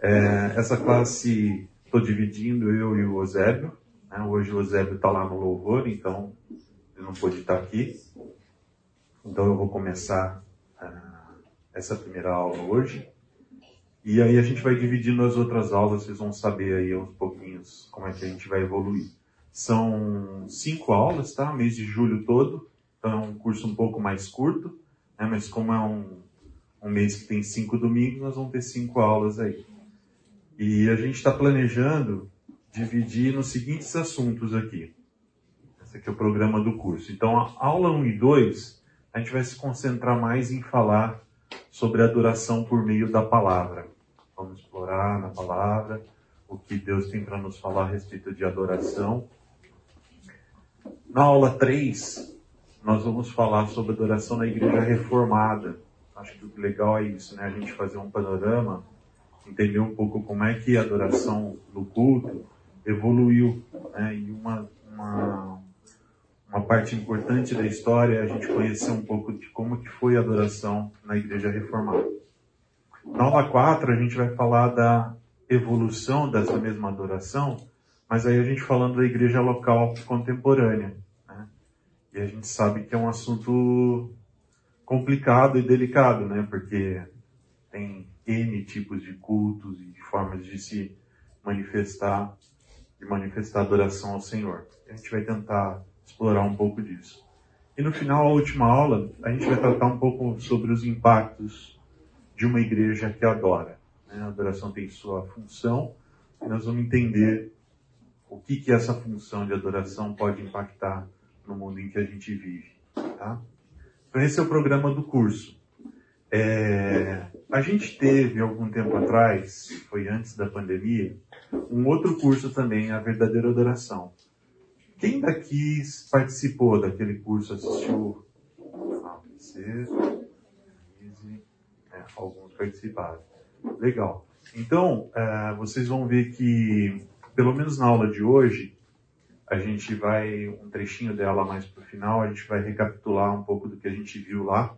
É, essa classe estou dividindo eu e o Osébio. Né? Hoje o Osébio está lá no louvor, então ele não pôde estar aqui. Então eu vou começar uh, essa primeira aula hoje. E aí a gente vai dividindo as outras aulas, vocês vão saber aí uns pouquinhos como é que a gente vai evoluir. São cinco aulas, tá? Mês de julho todo. Então é um curso um pouco mais curto, né? mas como é um, um mês que tem cinco domingos, nós vamos ter cinco aulas aí. E a gente está planejando dividir nos seguintes assuntos aqui. Esse aqui é o programa do curso. Então, a aula 1 e 2, a gente vai se concentrar mais em falar sobre adoração por meio da palavra. Vamos explorar na palavra o que Deus tem para nos falar a respeito de adoração. Na aula 3, nós vamos falar sobre adoração na igreja reformada. Acho que o legal é isso, né? A gente fazer um panorama entender um pouco como é que a adoração no culto evoluiu. Né? E uma, uma, uma parte importante da história é a gente conhecer um pouco de como que foi a adoração na igreja reformada. Na aula 4 a gente vai falar da evolução dessa mesma adoração, mas aí a gente falando da igreja local contemporânea. Né? E a gente sabe que é um assunto complicado e delicado, né? Porque tem N tipos de cultos e formas de se manifestar, de manifestar adoração ao Senhor. A gente vai tentar explorar um pouco disso. E no final, a última aula, a gente vai tratar um pouco sobre os impactos de uma igreja que adora. Né? A adoração tem sua função, e nós vamos entender o que, que essa função de adoração pode impactar no mundo em que a gente vive. Tá? Então, esse é o programa do curso. É, a gente teve algum tempo atrás, foi antes da pandemia, um outro curso também, a verdadeira adoração. Quem daqui participou daquele curso, assistiu? Ah, alguns participaram. Legal. Então, é, vocês vão ver que, pelo menos na aula de hoje, a gente vai, um trechinho dela mais para o final, a gente vai recapitular um pouco do que a gente viu lá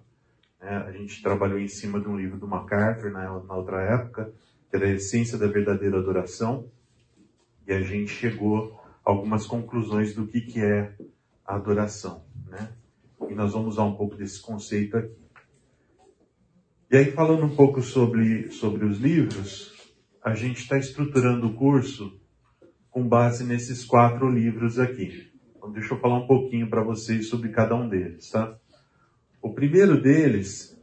né? A gente trabalhou em cima de um livro do MacArthur na, na outra época, que era a essência da verdadeira adoração, e a gente chegou a algumas conclusões do que, que é a adoração. Né? E nós vamos usar um pouco desse conceito aqui. E aí, falando um pouco sobre, sobre os livros, a gente está estruturando o curso com base nesses quatro livros aqui. Então, deixa eu falar um pouquinho para vocês sobre cada um deles, tá? O primeiro deles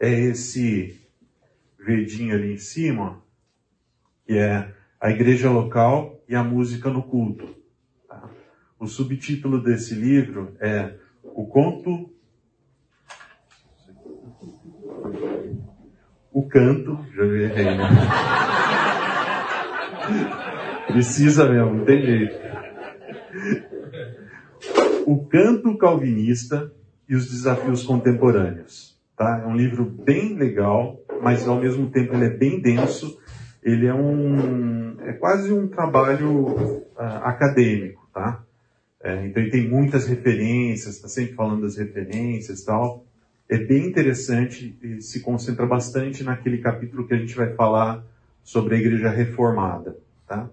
é esse verdinho ali em cima, que é a igreja local e a música no culto. Tá? O subtítulo desse livro é O Conto. O Canto. Já errei, né? Precisa mesmo, não tem jeito. O Canto Calvinista e os desafios contemporâneos. Tá? É um livro bem legal, mas ao mesmo tempo ele é bem denso. Ele é um é quase um trabalho uh, acadêmico, tá? É, então ele tem muitas referências, está sempre falando das referências, tal. É bem interessante e se concentra bastante naquele capítulo que a gente vai falar sobre a Igreja Reformada, tá?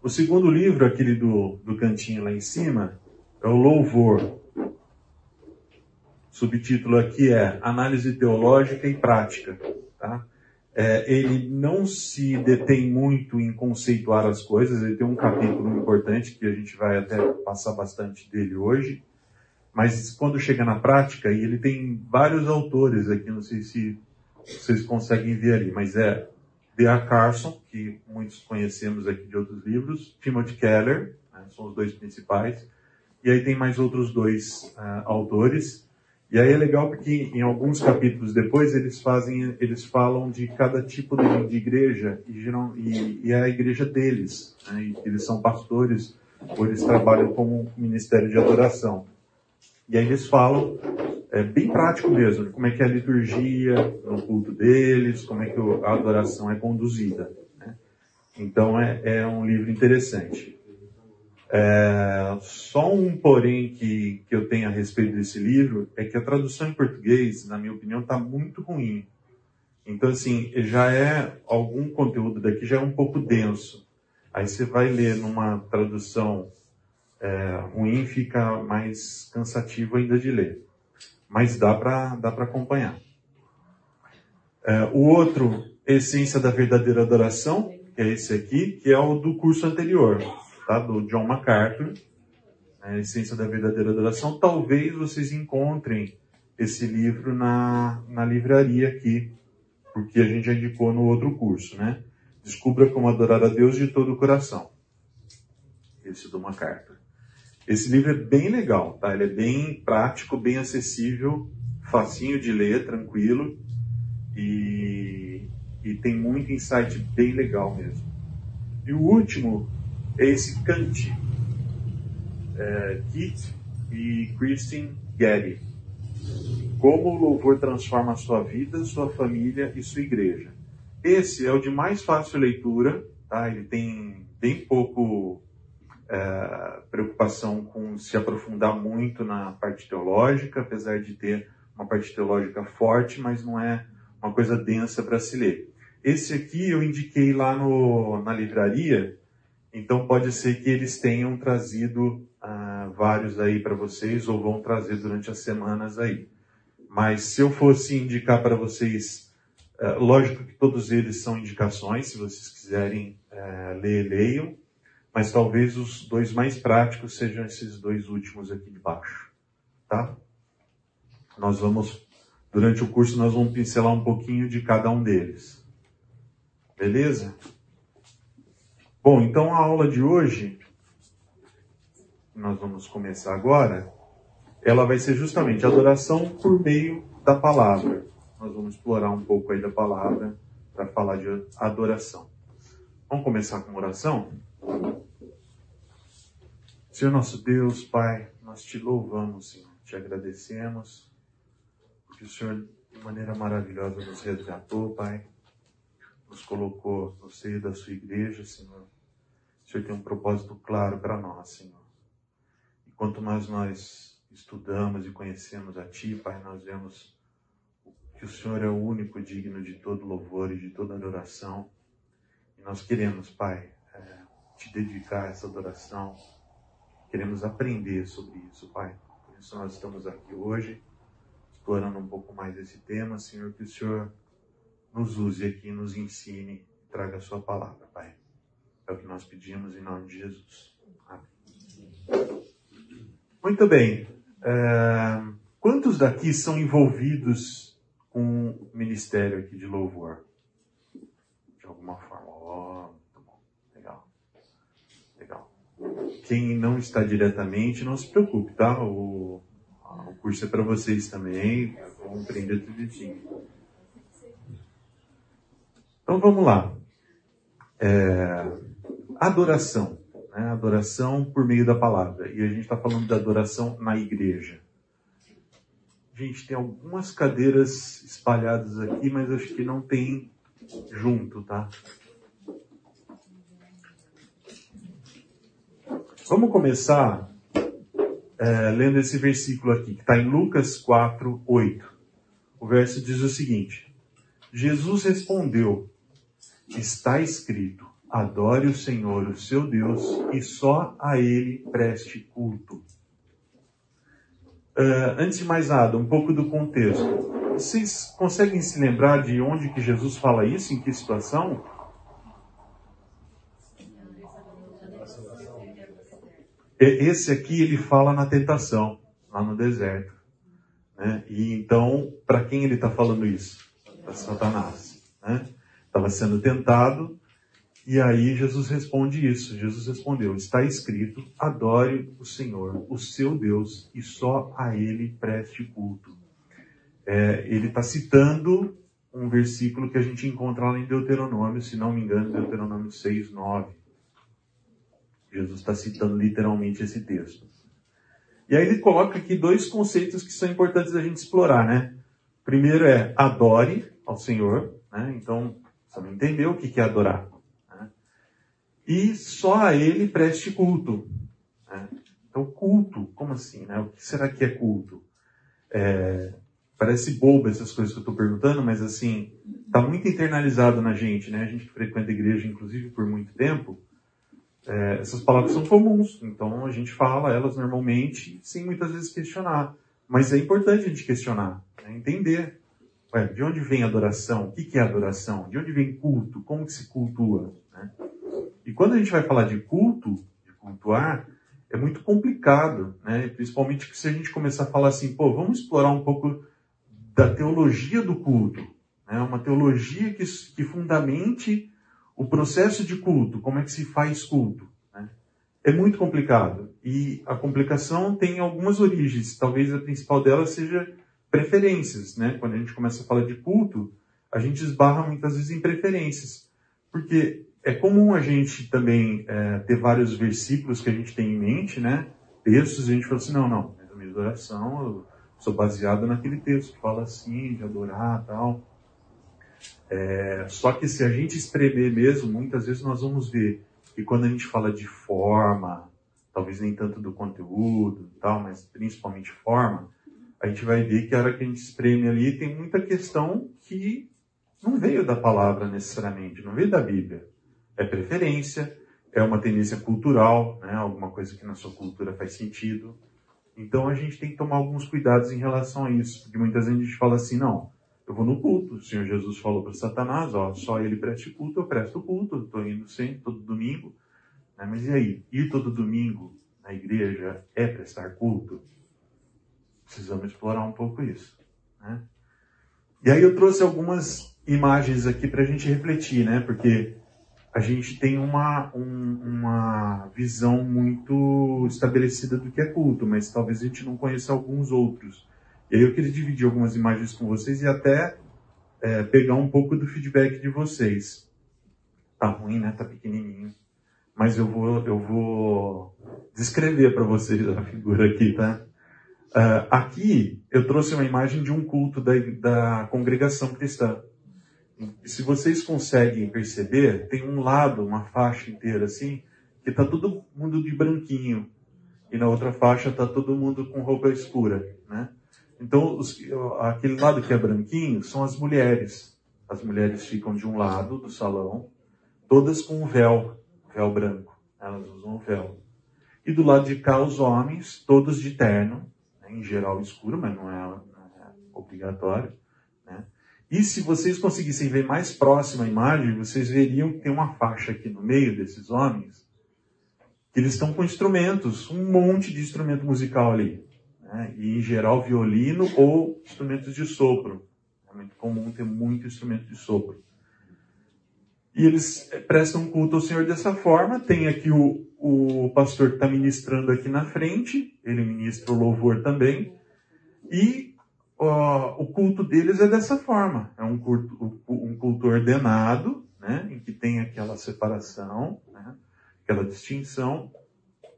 O segundo livro, aquele do, do cantinho lá em cima, é o Louvor, subtítulo aqui é Análise Teológica e Prática. Tá? É, ele não se detém muito em conceituar as coisas, ele tem um capítulo importante que a gente vai até passar bastante dele hoje, mas quando chega na prática, e ele tem vários autores aqui, não sei se vocês conseguem ver ali, mas é D.A. Carson, que muitos conhecemos aqui de outros livros, Timothy Keller, né, são os dois principais, e aí tem mais outros dois uh, autores, e aí é legal porque em alguns capítulos depois eles fazem, eles falam de cada tipo de, de igreja e, e, e, é a igreja deles. Né? eles são pastores ou eles trabalham como ministério de adoração. E aí eles falam, é bem prático mesmo, como é que é a liturgia no culto deles, como é que a adoração é conduzida. Né? Então é, é um livro interessante. É, só um porém que, que eu tenho a respeito desse livro é que a tradução em português, na minha opinião, está muito ruim. Então, assim, já é algum conteúdo daqui já é um pouco denso. Aí você vai ler numa tradução é, ruim, fica mais cansativo ainda de ler. Mas dá para dá acompanhar. É, o outro, Essência da Verdadeira Adoração, que é esse aqui, que é o do curso anterior, tá? do John MacArthur. É, Essência da Verdadeira Adoração. Talvez vocês encontrem esse livro na, na livraria aqui, porque a gente já indicou no outro curso, né? Descubra como adorar a Deus de todo o coração. Esse do MacArthur. Esse livro é bem legal, tá? Ele é bem prático, bem acessível, facinho de ler, tranquilo e, e tem muito insight bem legal mesmo. E o último é esse Kant, é, Keith e Christine Getty. Como o louvor transforma a sua vida, sua família e sua igreja. Esse é o de mais fácil leitura, tá? Ele tem bem pouco é, preocupação com se aprofundar muito na parte teológica, apesar de ter uma parte teológica forte, mas não é uma coisa densa para se ler. Esse aqui eu indiquei lá no, na livraria, então pode ser que eles tenham trazido uh, vários aí para vocês ou vão trazer durante as semanas aí. Mas se eu fosse indicar para vocês, uh, lógico que todos eles são indicações, se vocês quiserem uh, ler, leiam, mas talvez os dois mais práticos sejam esses dois últimos aqui de baixo, tá? Nós vamos, durante o curso, nós vamos pincelar um pouquinho de cada um deles. Beleza? Bom, então a aula de hoje, nós vamos começar agora, ela vai ser justamente adoração por meio da palavra. Nós vamos explorar um pouco aí da palavra para falar de adoração. Vamos começar com oração? Senhor nosso Deus, Pai, nós te louvamos, Senhor, te agradecemos, porque o Senhor, de maneira maravilhosa, nos resgatou, Pai, nos colocou no seio da sua igreja, Senhor, o Senhor tem um propósito claro para nós, Senhor. E quanto mais nós estudamos e conhecemos a Ti, Pai, nós vemos que o Senhor é o único digno de todo louvor e de toda adoração. E nós queremos, Pai, é, te dedicar a essa adoração. Queremos aprender sobre isso, Pai. Por isso nós estamos aqui hoje, explorando um pouco mais esse tema, Senhor, que o Senhor nos use aqui, nos ensine, traga a sua palavra, Pai. É o que nós pedimos em nome de Jesus. Amém. Muito bem. É, quantos daqui são envolvidos com o ministério aqui de louvor? De alguma forma. Oh, muito bom. Legal. Legal. Quem não está diretamente, não se preocupe, tá? O, o curso é para vocês também. Vamos aprender tudo direitinho. Então vamos lá. É, adoração. Né? Adoração por meio da palavra. E a gente está falando de adoração na igreja. Gente, tem algumas cadeiras espalhadas aqui, mas acho que não tem junto, tá? Vamos começar é, lendo esse versículo aqui, que está em Lucas 4, 8. O verso diz o seguinte: Jesus respondeu: Está escrito, Adore o Senhor, o seu Deus, e só a Ele preste culto. Uh, antes de mais nada, um pouco do contexto. Vocês conseguem se lembrar de onde que Jesus fala isso? Em que situação? Esse aqui ele fala na tentação, lá no deserto. Né? E então, para quem ele está falando isso? Para Satanás. Estava sendo tentado e aí Jesus responde isso. Jesus respondeu: Está escrito: adore o Senhor, o seu Deus, e só a Ele preste culto. É, ele está citando um versículo que a gente encontra lá em Deuteronômio, se não me engano, Deuteronômio 6, 9. Jesus está citando literalmente esse texto. E aí ele coloca aqui dois conceitos que são importantes da gente explorar, né? Primeiro é adore ao Senhor, né? Então, não entendeu o que é adorar e só a ele preste culto. Né? Então, culto, como assim? Né? O que será que é culto? É, parece boba essas coisas que eu estou perguntando, mas assim, está muito internalizado na gente, né? A gente que frequenta a igreja, inclusive, por muito tempo, é, essas palavras são comuns, então a gente fala elas normalmente, sem muitas vezes questionar. Mas é importante a gente questionar, né? entender. Ué, de onde vem adoração? O que é adoração? De onde vem culto? Como que se cultua? Né? E quando a gente vai falar de culto, de cultuar, é muito complicado, né? Principalmente se a gente começar a falar assim, pô, vamos explorar um pouco da teologia do culto, né? Uma teologia que, que fundamente o processo de culto, como é que se faz culto, né? É muito complicado e a complicação tem algumas origens. Talvez a principal delas seja preferências, né? Quando a gente começa a falar de culto, a gente esbarra muitas vezes em preferências, porque é comum a gente também é, ter vários versículos que a gente tem em mente, né? Textos, e a gente fala assim, não, não, a minha adoração, eu sou baseado naquele texto que fala assim, de adorar tal. É, só que se a gente espremer mesmo, muitas vezes nós vamos ver que quando a gente fala de forma, talvez nem tanto do conteúdo tal, mas principalmente forma, a gente vai ver que a hora que a gente espreme ali tem muita questão que não veio da palavra necessariamente, não veio da Bíblia é preferência, é uma tendência cultural, né? alguma coisa que na sua cultura faz sentido. Então a gente tem que tomar alguns cuidados em relação a isso, porque muitas vezes a gente fala assim, não, eu vou no culto. O Senhor Jesus falou para Satanás, ó, só ele preste culto, eu presto culto, estou indo sempre, todo domingo. Né? Mas e aí, ir todo domingo na igreja é prestar culto? Precisamos explorar um pouco isso. Né? E aí eu trouxe algumas imagens aqui para a gente refletir, né? Porque a gente tem uma, um, uma visão muito estabelecida do que é culto, mas talvez a gente não conheça alguns outros. E aí eu queria dividir algumas imagens com vocês e até é, pegar um pouco do feedback de vocês. Tá ruim, né? Tá pequenininho. Mas eu vou, eu vou descrever para vocês a figura aqui, tá? Uh, aqui eu trouxe uma imagem de um culto da, da congregação cristã. E se vocês conseguem perceber, tem um lado, uma faixa inteira assim, que está todo mundo de branquinho. E na outra faixa está todo mundo com roupa escura, né? Então, os, aquele lado que é branquinho são as mulheres. As mulheres ficam de um lado do salão, todas com um véu, véu branco. Elas usam o véu. E do lado de cá, os homens, todos de terno, né? em geral escuro, mas não é, não é obrigatório. Né? E se vocês conseguissem ver mais próximo a imagem, vocês veriam que tem uma faixa aqui no meio desses homens, que eles estão com instrumentos, um monte de instrumento musical ali. Né? E em geral violino ou instrumentos de sopro. É muito comum ter muito instrumento de sopro. E eles eh, prestam culto ao Senhor dessa forma. Tem aqui o, o pastor que está ministrando aqui na frente, ele ministra o louvor também. E o culto deles é dessa forma. É um culto, um culto ordenado, né, em que tem aquela separação, né, aquela distinção,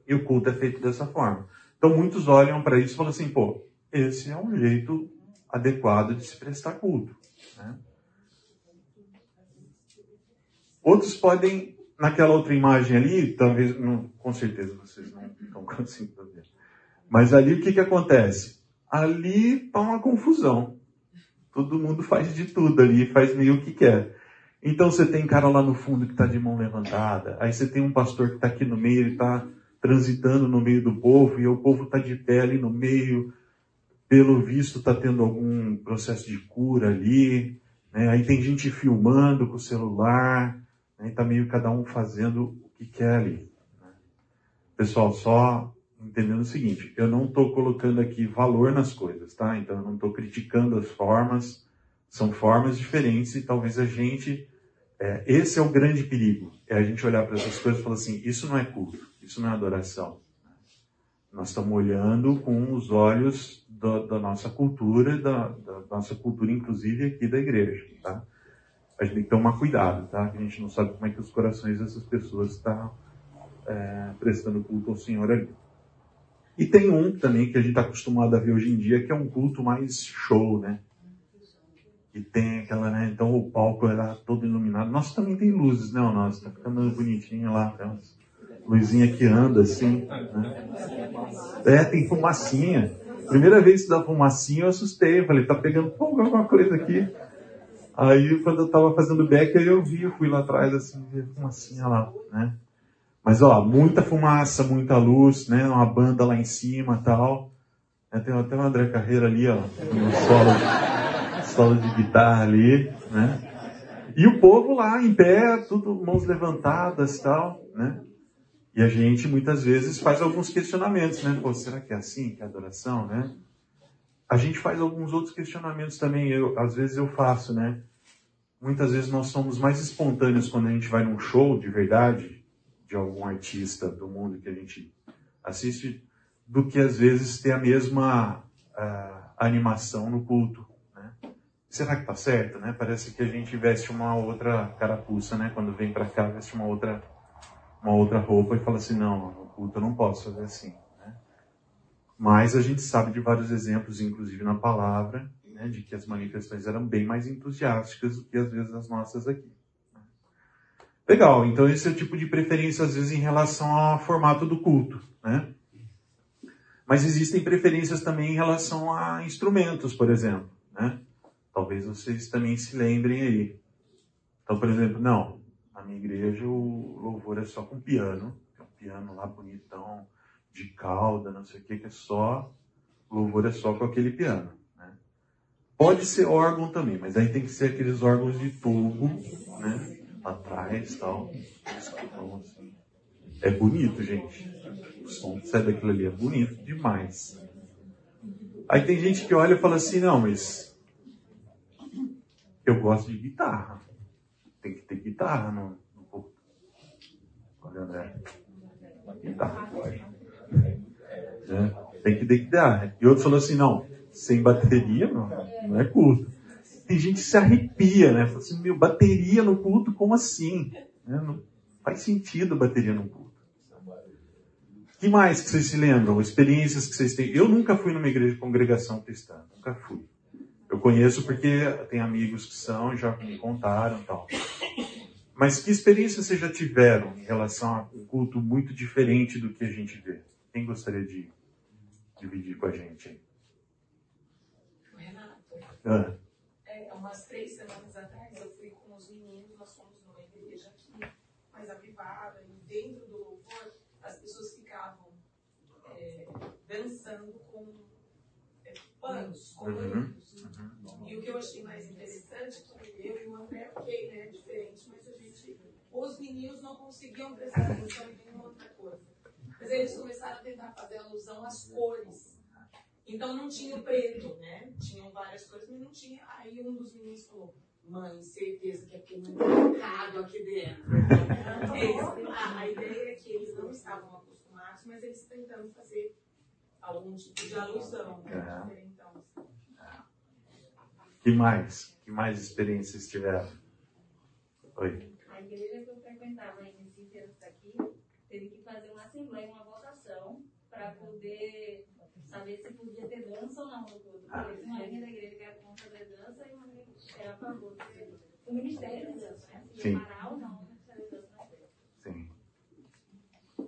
e o culto é feito dessa forma. Então muitos olham para isso e falam assim, pô, esse é um jeito adequado de se prestar culto. Né? Outros podem, naquela outra imagem ali, talvez, não, com certeza vocês não estão conseguindo ver. Mas ali o que, que acontece? ali tá uma confusão. Todo mundo faz de tudo ali, faz meio o que quer. Então você tem cara lá no fundo que está de mão levantada, aí você tem um pastor que está aqui no meio, ele está transitando no meio do povo, e o povo está de pé ali no meio, pelo visto está tendo algum processo de cura ali, né? aí tem gente filmando com o celular, né? está meio cada um fazendo o que quer ali. Né? Pessoal, só entendendo o seguinte, eu não estou colocando aqui valor nas coisas, tá? Então eu não estou criticando as formas, são formas diferentes e talvez a gente, é, esse é o grande perigo, é a gente olhar para essas coisas e falar assim, isso não é culto, isso não é adoração. Nós estamos olhando com os olhos da, da nossa cultura, da, da, nossa cultura inclusive aqui da igreja, tá? A gente tem que tomar cuidado, tá? Que a gente não sabe como é que os corações dessas pessoas estão é, prestando culto ao Senhor ali. E tem um também que a gente está acostumado a ver hoje em dia, que é um culto mais show, né? E tem aquela, né? Então o palco era todo iluminado. Nossa, também tem luzes, né? Nossa, tá ficando bonitinho lá. Tem umas luzinha que anda assim. Né? É, tem fumacinha. Primeira vez da fumacinha eu assustei, falei, tá pegando fogo alguma coisa aqui. Aí quando eu tava fazendo back, aí eu vi, eu fui lá atrás assim, vi a fumacinha lá, né? Mas ó, muita fumaça, muita luz, né? Uma banda lá em cima tal. Tem até o André Carreira ali, ó, no solo, solo de guitarra ali, né? E o povo lá em pé, tudo mãos levantadas tal, né? E a gente muitas vezes faz alguns questionamentos, né? Pô, será que é assim que é adoração, né? A gente faz alguns outros questionamentos também, eu, às vezes eu faço, né? Muitas vezes nós somos mais espontâneos quando a gente vai num show de verdade, de algum artista do mundo que a gente assiste, do que às vezes ter a mesma uh, animação no culto será que tá certo, né? Parece que a gente veste uma outra carapuça, né? Quando vem para cá, veste uma outra, uma outra roupa e fala assim, não, no culto eu não posso fazer assim. Mas a gente sabe de vários exemplos, inclusive na palavra, né? de que as manifestações eram bem mais entusiásticas do que às vezes as nossas aqui. Legal, então esse é o tipo de preferência às vezes em relação ao formato do culto, né? Mas existem preferências também em relação a instrumentos, por exemplo, né? Talvez vocês também se lembrem aí. Então, por exemplo, não, na minha igreja o louvor é só com piano, é um piano lá bonitão, de cauda, não sei o que, que é só, louvor é só com aquele piano. Né? Pode ser órgão também, mas aí tem que ser aqueles órgãos de tubo, né? Atrás tal. Assim, é bonito, gente. O som que sai daquilo ali é bonito demais. Aí tem gente que olha e fala assim, não, mas eu gosto de guitarra. Tem que ter guitarra no, culto. Olha, André. Guitarra, pode. É, tem que ter guitarra. E outro falou assim, não, sem bateria não, não é culto. Tem gente que se arrepia, né? Fala assim, meu, bateria no culto, como assim? É, não faz sentido bateria no culto. Que mais que vocês se lembram? Experiências que vocês têm? Eu nunca fui numa igreja de congregação cristã. Nunca fui. Eu conheço porque tem amigos que são, já me contaram tal. Mas que experiência vocês já tiveram em relação a um culto muito diferente do que a gente vê? Quem gostaria de dividir com a gente? O Renato. Ah. É, umas três semanas atrás eu fui com os meninos, nós fomos numa igreja aqui, mais avivada, e dentro do louvor as pessoas ficavam é, dançando com é, panos, com uhum. E o que eu achei mais interessante é que eu e o André, ok, né, diferente, mas a gente, os meninos não conseguiam prestar atenção em nenhuma outra coisa. Mas eles começaram a tentar fazer alusão às cores. Então não tinha preto, né? Tinham várias cores, mas não tinha. Aí um dos meninos falou, mãe, certeza que é porque não tem aqui dentro. Eles, a, a ideia é que eles não estavam acostumados, mas eles tentando fazer algum tipo de alusão. Né? Que mais? Que mais experiências tiveram? Oi. A igreja que eu frequentava em Recife, antes daqui, teve que fazer uma assembleia, uma votação, para poder saber se podia ter dança ou não no culto. Porque ah. tinha alguém da igreja que era contra a dança e uma que era a favor do ministério de dança, né? Se ia parar ou não o ministério de dança na igreja. Sim.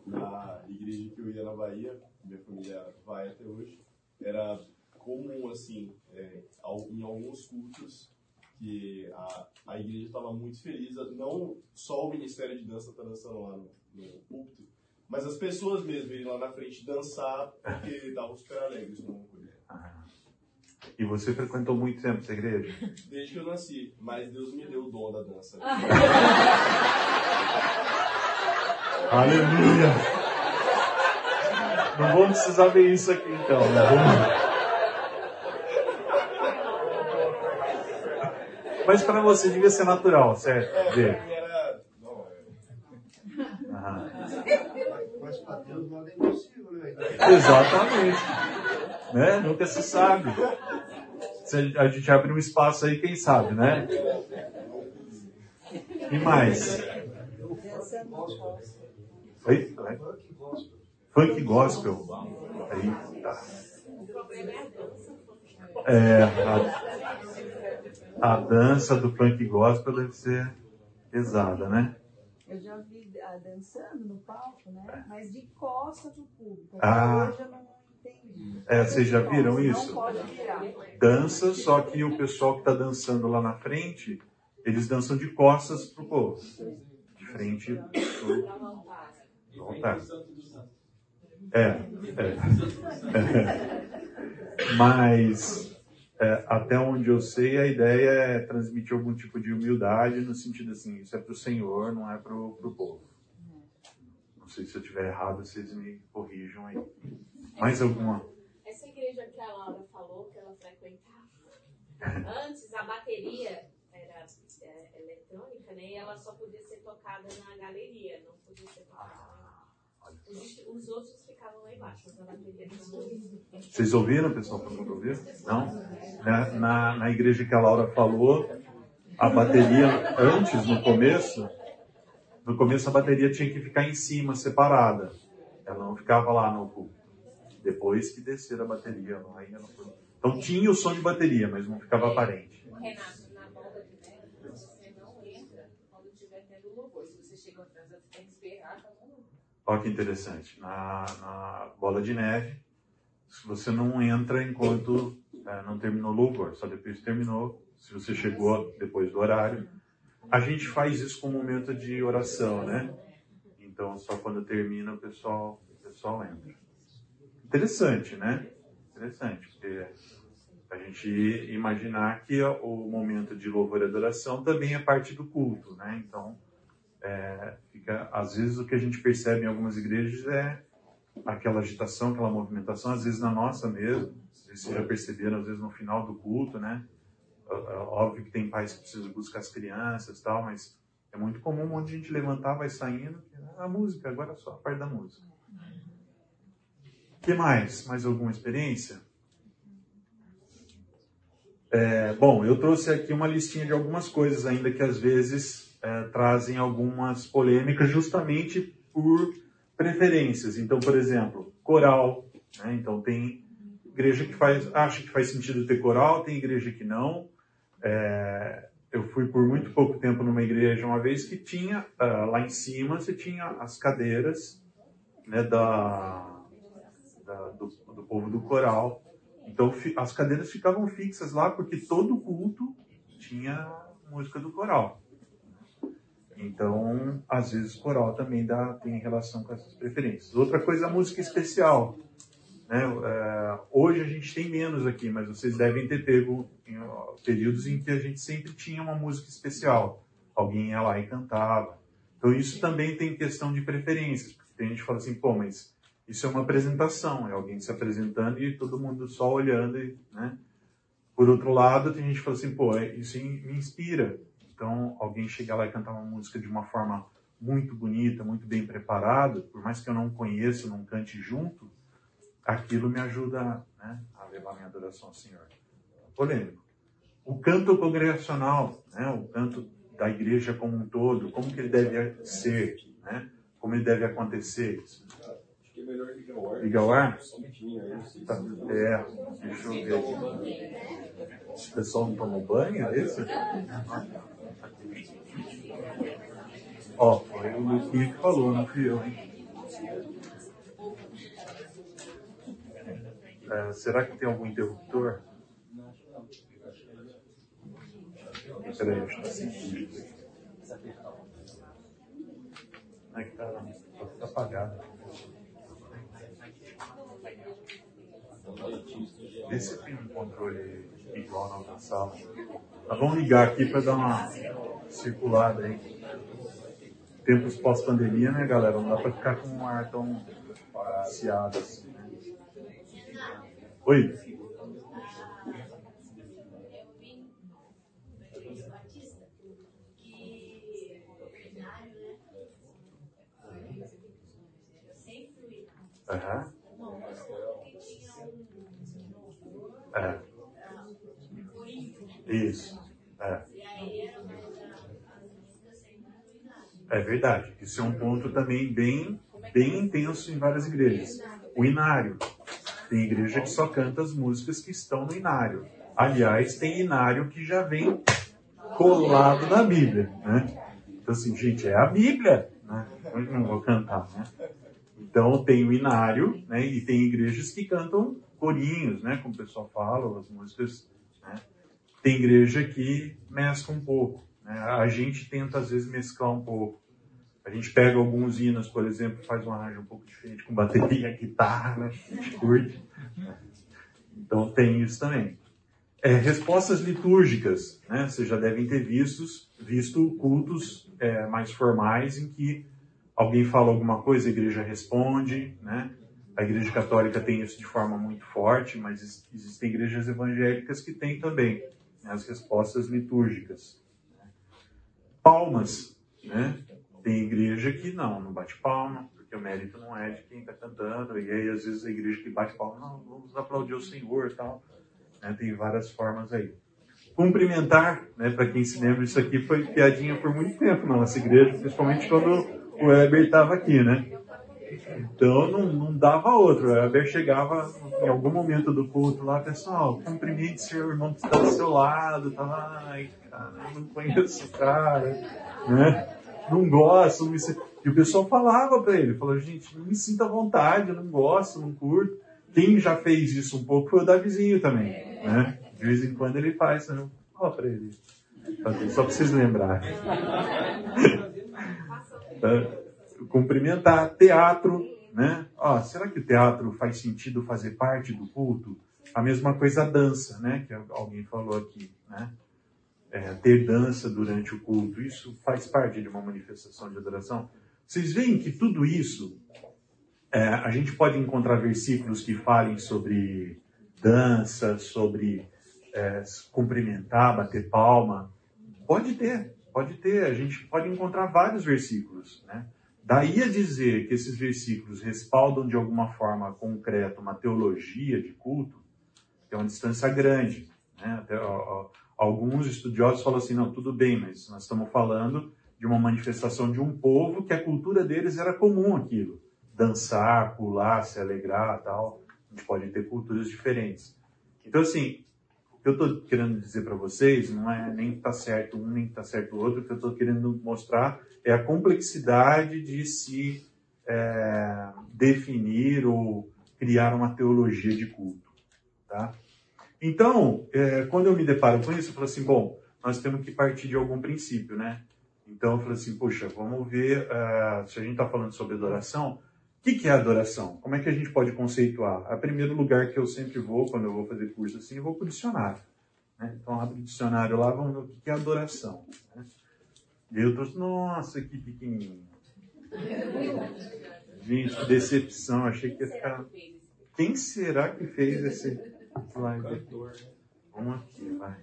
Na igreja que eu ia na Bahia, minha família vai até hoje, era comum, assim, é, em alguns cultos, que a, a igreja estava muito feliz, não só o Ministério de Dança está dançando lá no, no púlpito, mas as pessoas mesmo irem lá na frente dançar, porque estavam super alegres com o ah. E você frequentou muito tempo essa igreja? Desde que eu nasci, mas Deus me deu o dom da dança. Aleluia! Não vamos precisar ver isso aqui então, né? Vamos... Mas para você devia ser natural, certo? É, Ver. era. Não, Mas né? Exatamente. Né? Nunca se sabe. Se a gente abrir um espaço aí, quem sabe, né? E mais? Oi? Funk gospel. Tá. É, a, a dança do funk gospel deve ser pesada, né? Eu já vi ah, dançando no palco, né? Mas de costas do público. Ah. Hoje eu não entendi É, vocês já viram isso? Dança, só que o pessoal que está dançando lá na frente, eles dançam de costas pro povo. De frente pro altar. É, é. é. Mas é, até onde eu sei, a ideia é transmitir algum tipo de humildade no sentido assim, isso é para o Senhor, não é para o povo. Não sei se eu estiver errado, vocês me corrijam aí. Mais alguma? Essa igreja que a Laura falou, que ela frequentava, antes a bateria era é, eletrônica, né? E ela só podia ser tocada na galeria, não podia ser tocada os, os outros ficavam lá embaixo, mas a bateria não Vocês ouviram, pessoal? Todo mundo ouviu? Não? Na, na, na igreja que a Laura falou, a bateria, antes, no começo, no começo a bateria tinha que ficar em cima, separada. Ela não ficava lá no culto. Depois que descer a bateria, ainda não foi. Então tinha o som de bateria, mas não ficava aparente. Renato, na bola de neve, você não entra quando estiver tendo louvor. Se você chega atrasado, você tem que esperar, tá bom? Olha que interessante. Na, na bola de neve, você não entra enquanto é, não terminou o louvor. Só depois terminou, se você chegou depois do horário, a gente faz isso com um momento de oração, né? Então, só quando termina, o pessoal, o pessoal entra. Interessante, né? Interessante, porque a gente imaginar que o momento de louvor e adoração também é parte do culto, né? Então, é, fica, às vezes o que a gente percebe em algumas igrejas é aquela agitação, aquela movimentação, às vezes na nossa mesmo, vocês já perceberam, às vezes no final do culto, né? Óbvio que tem pais que precisam buscar as crianças tal, mas é muito comum um monte de gente levantar, vai saindo, a música, agora é só a parte da música. Que mais? Mais alguma experiência? É, bom, eu trouxe aqui uma listinha de algumas coisas ainda que às vezes é, trazem algumas polêmicas justamente por preferências. Então, por exemplo, coral. Né? Então, tem igreja que faz, acha que faz sentido ter coral, tem igreja que não. É, eu fui por muito pouco tempo numa igreja uma vez que tinha, uh, lá em cima, você tinha as cadeiras né, da, da do, do, povo do coral. Então as cadeiras ficavam fixas lá porque todo culto tinha música do coral. Então, às vezes, coral também dá, tem relação com essas preferências. Outra coisa, a música especial. Né? É, hoje a gente tem menos aqui, mas vocês devem ter pego em, períodos em que a gente sempre tinha uma música especial. Alguém ia lá e cantava. Então, isso também tem questão de preferências. Porque tem gente que fala assim, pô, mas isso é uma apresentação, é alguém se apresentando e todo mundo só olhando, né? Por outro lado, tem gente que fala assim, pô, isso me inspira. Então, alguém chegar lá e cantar uma música de uma forma muito bonita, muito bem preparada, por mais que eu não conheça, não cante junto, aquilo me ajuda né, a levar minha adoração ao Senhor. Polêmico. O canto congregacional, né, o canto da igreja como um todo, como que ele deve ser, né, como ele deve acontecer. Acho que é melhor ligar o ar. Ligar o ar? Tá, é, deixa eu ver aqui. Esse pessoal não tomou banho, é esse? Ó, foi o Luquinha que falou, não fui eu, hein? É, será que tem algum interruptor? Peraí, acho que está sentindo. Como é que tá? Está apagado. Vê se tem um controle igual na sala. Mas vamos ligar aqui para dar uma circulada aí. Tempos pós-pandemia, né, galera? Não dá para ficar com um ar tão viciado assim. Né? Oi? Uhum. É. Isso. É. É verdade. Isso é um ponto também bem, bem intenso em várias igrejas. O inário. Tem igreja que só canta as músicas que estão no inário. Aliás, tem inário que já vem colado na Bíblia. Né? Então, assim, gente, é a Bíblia. Né? Eu não vou cantar, né? Então tem o inário, né? E tem igrejas que cantam corinhos, né? Como o pessoal fala, as músicas. Né? Tem igreja que mescla um pouco. Né? A gente tenta às vezes mesclar um pouco. A gente pega alguns hinos, por exemplo, faz um arranjo um pouco diferente com bateria, guitarra, né? A gente curte. Então tem isso também. É, respostas litúrgicas, né? Vocês já devem ter visto, visto cultos é, mais formais em que alguém fala alguma coisa, a igreja responde, né? A igreja católica tem isso de forma muito forte, mas existem igrejas evangélicas que têm também as respostas litúrgicas. Palmas, né? Tem igreja que não, não bate palma, porque o mérito não é de quem está cantando, e aí às vezes a igreja que bate palma, não, vamos aplaudir o Senhor e tal. Né? Tem várias formas aí. Cumprimentar, né, para quem se lembra, isso aqui foi piadinha por muito tempo na nossa igreja, principalmente quando o Weber estava aqui, né? Então não, não dava outro. O Weber chegava em algum momento do culto lá, pessoal, cumprimente seu irmão que está do seu lado, tá ai, cara, eu não conheço o cara, né? Não gosto, não me... E o pessoal falava para ele, falou, gente, não me sinta à vontade, eu não gosto, não curto. Quem já fez isso um pouco foi o Davizinho também, né? De vez em quando ele faz, né? Fala para ele. Só para vocês lembrarem. Cumprimentar, teatro, né? Ó, será que o teatro faz sentido fazer parte do culto? A mesma coisa a dança, né? Que alguém falou aqui, né? É, ter dança durante o culto, isso faz parte de uma manifestação de adoração. Vocês veem que tudo isso, é, a gente pode encontrar versículos que falem sobre dança, sobre é, cumprimentar, bater palma. Pode ter, pode ter. A gente pode encontrar vários versículos, né? Daí a dizer que esses versículos respaldam de alguma forma concreta uma teologia de culto, é uma distância grande. Né? Até, ó, alguns estudiosos falam assim, não, tudo bem, mas nós estamos falando de uma manifestação de um povo que a cultura deles era comum aquilo. Dançar, pular, se alegrar tal. A gente pode ter culturas diferentes. Então, assim, o que eu estou querendo dizer para vocês não é nem está certo um, nem está certo o outro. O que eu estou querendo mostrar é a complexidade de se é, definir ou criar uma teologia de culto. Tá? Então, é, quando eu me deparo com isso, eu falo assim, bom, nós temos que partir de algum princípio, né? Então eu falei assim, puxa, vamos ver, uh, se a gente está falando sobre adoração, o que, é adoração? Como é que a gente pode conceituar? A primeiro lugar que eu sempre vou, quando eu vou fazer curso assim, eu vou para o dicionário. Né? Então abro o dicionário lá, vamos ver o que, é adoração. Né? E eu tô, nossa, que pequenininho. Gente, decepção, achei que ia ficar... Quem será que fez esse slide? Vamos aqui, vai.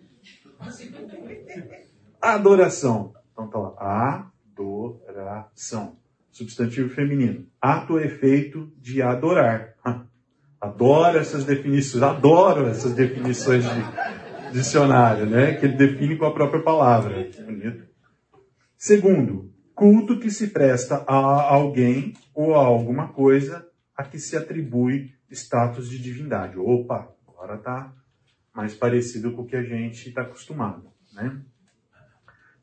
Adoração. Então tá lá. Adoração. Substantivo feminino. Ato efeito de adorar. Adoro essas definições. Adoro essas definições de dicionário, né? Que ele define com a própria palavra. Bonito. Segundo, culto que se presta a alguém ou a alguma coisa a que se atribui status de divindade. Opa, agora tá mais parecido com o que a gente está acostumado, né?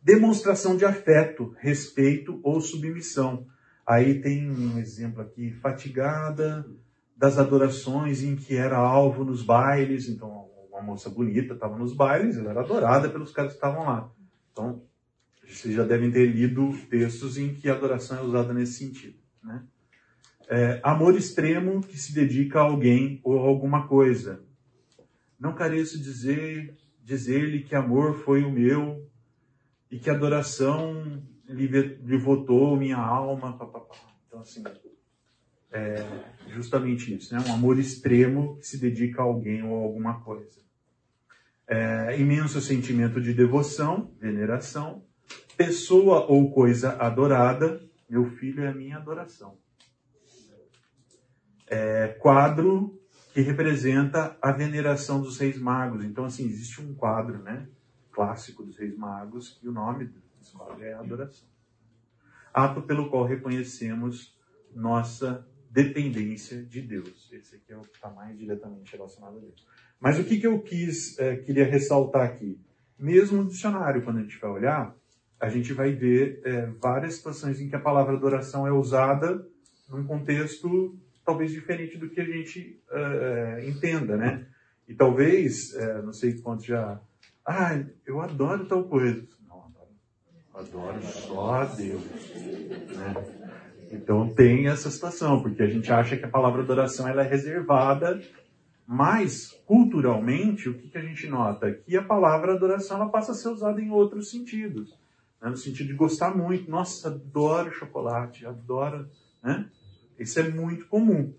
Demonstração de afeto, respeito ou submissão. Aí tem um exemplo aqui, fatigada das adorações em que era alvo nos bailes. Então, uma moça bonita estava nos bailes, ela era adorada pelos caras que estavam lá. Então, vocês já devem ter lido textos em que a adoração é usada nesse sentido. Né? É, amor extremo que se dedica a alguém ou a alguma coisa. Não careço dizer dizer-lhe que amor foi o meu e que adoração lhe, lhe votou minha alma. Então, assim, é justamente isso, né? um amor extremo que se dedica a alguém ou a alguma coisa. É, imenso sentimento de devoção, veneração, pessoa ou coisa adorada, meu filho é a minha adoração. É, quadro que representa a veneração dos reis magos. Então, assim, existe um quadro, né? clássico dos Reis Magos, que o nome quadro é Adoração. Ato pelo qual reconhecemos nossa dependência de Deus. Esse aqui é o que está mais diretamente relacionado a Deus. Mas o que, que eu quis, é, queria ressaltar aqui? Mesmo no dicionário, quando a gente vai olhar, a gente vai ver é, várias situações em que a palavra adoração é usada num contexto talvez diferente do que a gente uh, entenda, né? E talvez, uh, não sei quanto já, ah, eu adoro tal coisa. Adoro, só a Deus, né? Então tem essa situação, porque a gente acha que a palavra adoração ela é reservada, mas culturalmente o que, que a gente nota? Que a palavra adoração ela passa a ser usada em outros sentidos. Né? No sentido de gostar muito, nossa, adoro chocolate, adoro. Né? Isso é muito comum.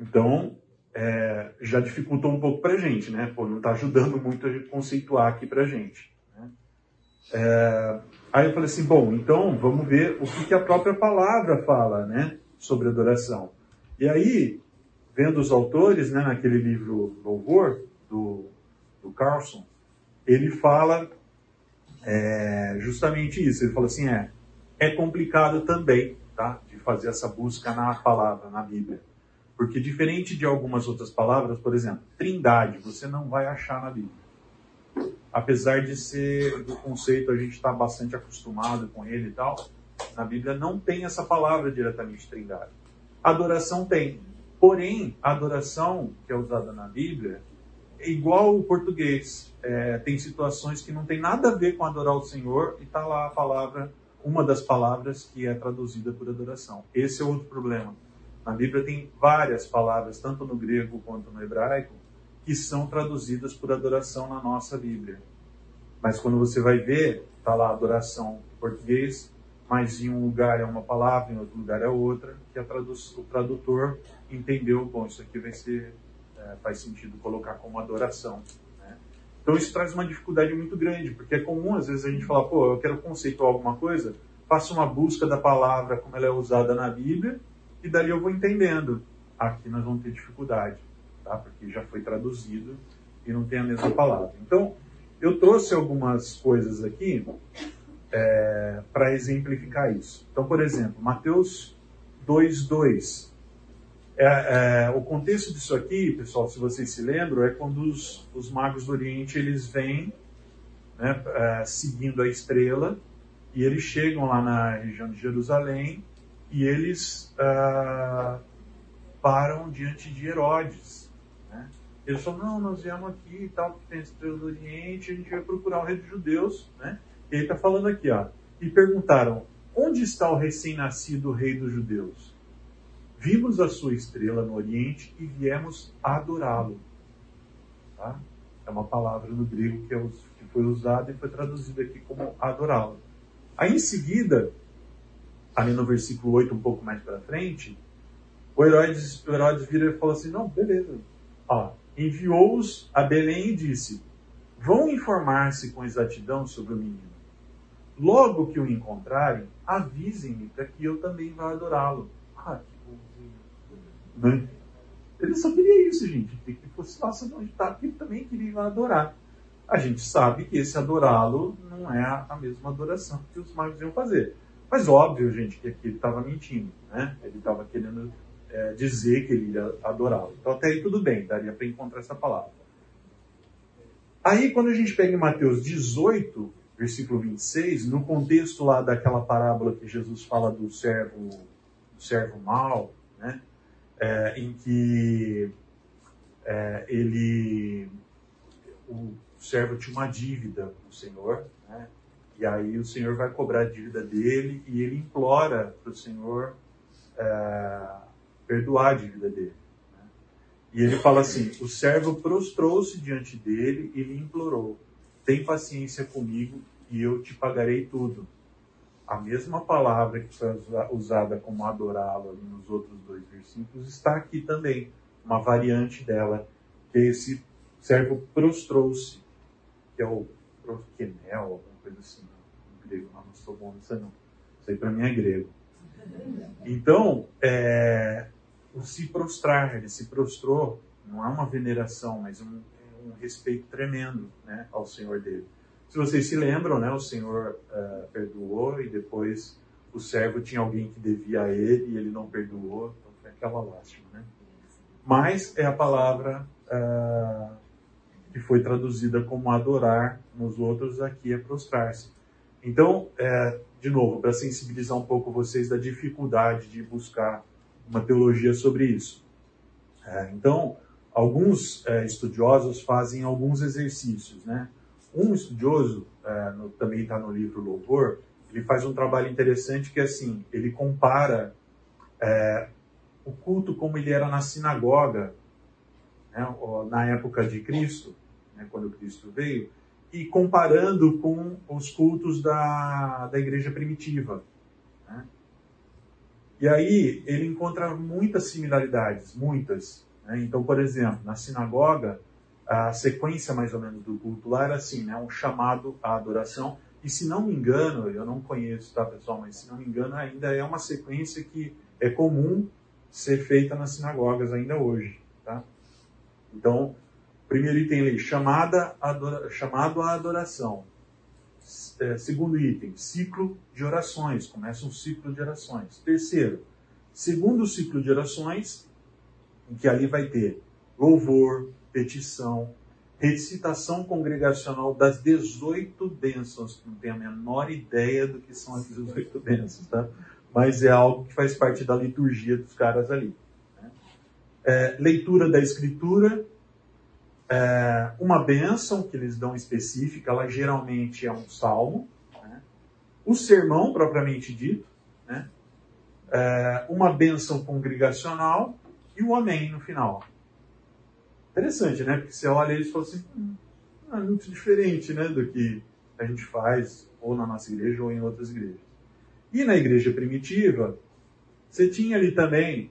Então, é, já dificultou um pouco para a gente, né? Pô, não está ajudando muito a conceituar aqui para a gente. Né? É, aí eu falei assim, bom, então vamos ver o que, que a própria palavra fala, né? Sobre adoração. E aí, vendo os autores, né, naquele livro Louvor, do, do Carlson, ele fala é, justamente isso. Ele fala assim, é, é complicado também, tá? De fazer essa busca na palavra, na Bíblia. Porque diferente de algumas outras palavras, por exemplo, trindade, você não vai achar na Bíblia. Apesar de ser do conceito, a gente está bastante acostumado com ele e tal, na Bíblia não tem essa palavra diretamente trindade. Adoração tem. Porém, a adoração que é usada na Bíblia é igual o português. É, tem situações que não tem nada a ver com adorar o Senhor e está lá a palavra, uma das palavras que é traduzida por adoração. Esse é outro problema. Na Bíblia tem várias palavras, tanto no grego quanto no hebraico, que são traduzidas por adoração na nossa Bíblia. Mas quando você vai ver, está lá adoração em português, mas em um lugar é uma palavra, em outro lugar é outra, que o tradutor entendeu, bom, isso aqui vai ser, é, faz sentido colocar como adoração. Né? Então isso traz uma dificuldade muito grande, porque é comum às vezes a gente falar, pô, eu quero conceituar alguma coisa, faço uma busca da palavra como ela é usada na Bíblia, e dali eu vou entendendo. Aqui nós vamos ter dificuldade, tá? porque já foi traduzido e não tem a mesma palavra. Então, eu trouxe algumas coisas aqui é, para exemplificar isso. Então, por exemplo, Mateus 2,2. É, é, o contexto disso aqui, pessoal, se vocês se lembram, é quando os, os magos do Oriente eles vêm né, é, seguindo a estrela e eles chegam lá na região de Jerusalém e eles ah, param diante de Herodes. Eles falam, não, nós viemos aqui e tal, porque tem estrela do Oriente, a gente vai procurar o rei dos judeus. Né? E ele está falando aqui, ó. E perguntaram, onde está o recém-nascido rei dos judeus? Vimos a sua estrela no Oriente e viemos adorá-lo. Tá? É uma palavra no grego que, é, que foi usada e foi traduzida aqui como adorá-lo. Aí em seguida, ali no versículo 8, um pouco mais para frente, o Herodes, o Herodes vira e fala assim: Não, beleza. Enviou-os a Belém e disse: Vão informar-se com exatidão sobre o menino. Logo que o encontrarem, avisem-me para que eu também vá adorá-lo. Ah, que bonzinho. Né? Ele só queria isso, gente. Que fosse lá onde está, que ele também queria ir lá adorar. A gente sabe que esse adorá-lo não é a mesma adoração que os magos iam fazer. Mas óbvio, gente, que ele estava mentindo, né? Ele estava querendo é, dizer que ele adorá-lo. Então até aí tudo bem, daria para encontrar essa palavra. Aí quando a gente pega em Mateus 18, versículo 26, no contexto lá daquela parábola que Jesus fala do servo, do servo mau, né? É, em que é, ele, o servo tinha uma dívida com o Senhor, né? E aí o Senhor vai cobrar a dívida dele e ele implora para o Senhor é, perdoar a dívida dele. Né? E ele fala assim: o servo prostrou-se diante dele e lhe implorou: tem paciência comigo e eu te pagarei tudo. A mesma palavra que foi usada como adorá-lo nos outros dois versículos está aqui também, uma variante dela, que esse servo prostrou-se, que é o proskenel, coisa assim, em grego. Não, não sou bom nisso não. Isso aí para mim é grego. Então, é, o se prostrar, ele se prostrou, não é uma veneração, mas um, um respeito tremendo né, ao Senhor dele. Se vocês se lembram, né, o Senhor uh, perdoou e depois o servo tinha alguém que devia a ele e ele não perdoou, então foi aquela lástima. Né? Mas é a palavra uh, que foi traduzida como adorar nos outros, aqui é prostrar-se. Então, é, de novo, para sensibilizar um pouco vocês da dificuldade de buscar uma teologia sobre isso. É, então, alguns é, estudiosos fazem alguns exercícios, né? Um estudioso, é, no, também está no livro Louvor, ele faz um trabalho interessante que, assim, ele compara é, o culto como ele era na sinagoga, né, na época de Cristo, né, quando Cristo veio, e comparando com os cultos da, da igreja primitiva. Né? E aí ele encontra muitas similaridades, muitas. Né? Então, por exemplo, na sinagoga, a sequência mais ou menos do culto lá era assim, né? um chamado à adoração. E se não me engano, eu não conheço, tá pessoal, mas se não me engano ainda é uma sequência que é comum ser feita nas sinagogas ainda hoje. Tá? Então, primeiro item ali, chamada, adora, chamado à adoração. É, segundo item, ciclo de orações. Começa um ciclo de orações. Terceiro, segundo ciclo de orações, em que ali vai ter louvor, petição, recitação congregacional das 18 bênçãos, que não tenho a menor ideia do que são as 18 bênçãos, tá? Mas é algo que faz parte da liturgia dos caras ali. Né? É, leitura da escritura, é, uma bênção que eles dão específica, ela geralmente é um salmo, né? o sermão propriamente dito, né? É, uma bênção congregacional e o amém no final. Interessante, né? Porque você olha eles e fala assim, hum, é muito diferente né, do que a gente faz ou na nossa igreja ou em outras igrejas. E na igreja primitiva, você tinha ali também,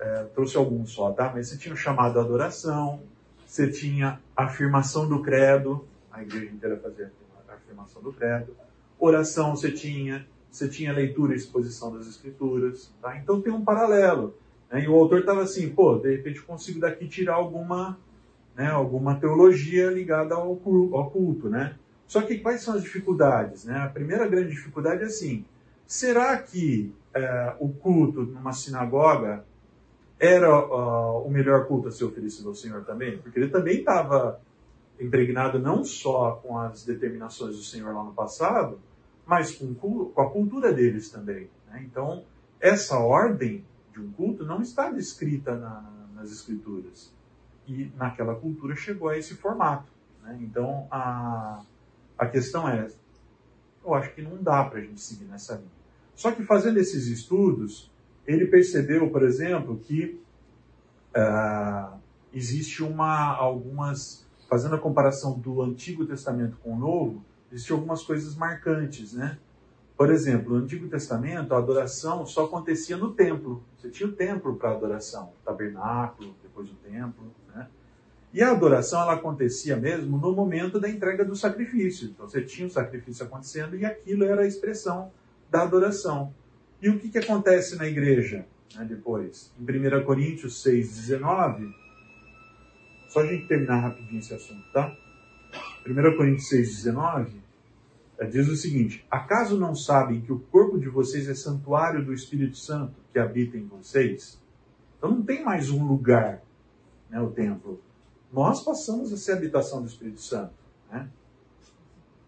é, trouxe alguns só, tá? Mas você tinha o chamado adoração, você tinha a afirmação do credo, a igreja inteira fazia a afirmação do credo, oração você tinha, você tinha leitura e exposição das escrituras, tá? Então tem um paralelo. Né? E o autor estava assim, pô, de repente consigo daqui tirar alguma, né, alguma teologia ligada ao culto, ao culto, né? Só que quais são as dificuldades? Né? A primeira grande dificuldade é assim, será que é, o culto numa sinagoga era uh, o melhor culto a ser oferecido ao Senhor também? Porque ele também estava impregnado não só com as determinações do Senhor lá no passado, mas com, com a cultura deles também. Né? Então, essa ordem de um culto não está descrita na, nas escrituras. E naquela cultura chegou a esse formato. Né? Então a, a questão é, eu acho que não dá para a gente seguir nessa linha. Só que fazendo esses estudos, ele percebeu, por exemplo, que uh, existe uma algumas fazendo a comparação do Antigo Testamento com o Novo, existem algumas coisas marcantes, né? Por exemplo, no Antigo Testamento, a adoração só acontecia no templo. Você tinha o templo para adoração, o tabernáculo, depois o templo. Né? E a adoração ela acontecia mesmo no momento da entrega do sacrifício. Então você tinha o sacrifício acontecendo e aquilo era a expressão da adoração. E o que, que acontece na igreja né, depois? Em 1 Coríntios 6, 19, só a gente terminar rapidinho esse assunto, tá? 1 Coríntios 6, 19, diz o seguinte: Acaso não sabem que o corpo de vocês é santuário do Espírito Santo que habita em vocês? Então não tem mais um lugar, né, o templo. Nós passamos a ser habitação do Espírito Santo. Né?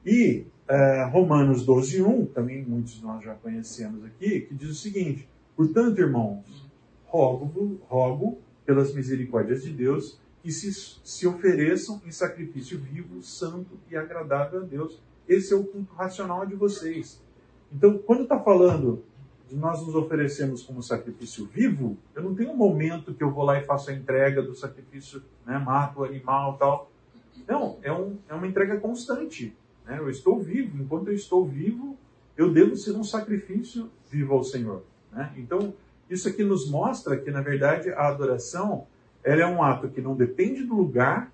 E é, Romanos 12, 1, também muitos de nós já conhecemos aqui, que diz o seguinte: Portanto, irmãos, rogo, rogo pelas misericórdias de Deus que se, se ofereçam em sacrifício vivo, santo e agradável a Deus esse é o culto racional de vocês. Então, quando está falando de nós nos oferecermos como sacrifício vivo, eu não tenho um momento que eu vou lá e faço a entrega do sacrifício, né, mato o animal tal. Não, é, um, é uma entrega constante. Né? Eu estou vivo, enquanto eu estou vivo, eu devo ser um sacrifício vivo ao Senhor. Né? Então, isso aqui nos mostra que, na verdade, a adoração ela é um ato que não depende do lugar,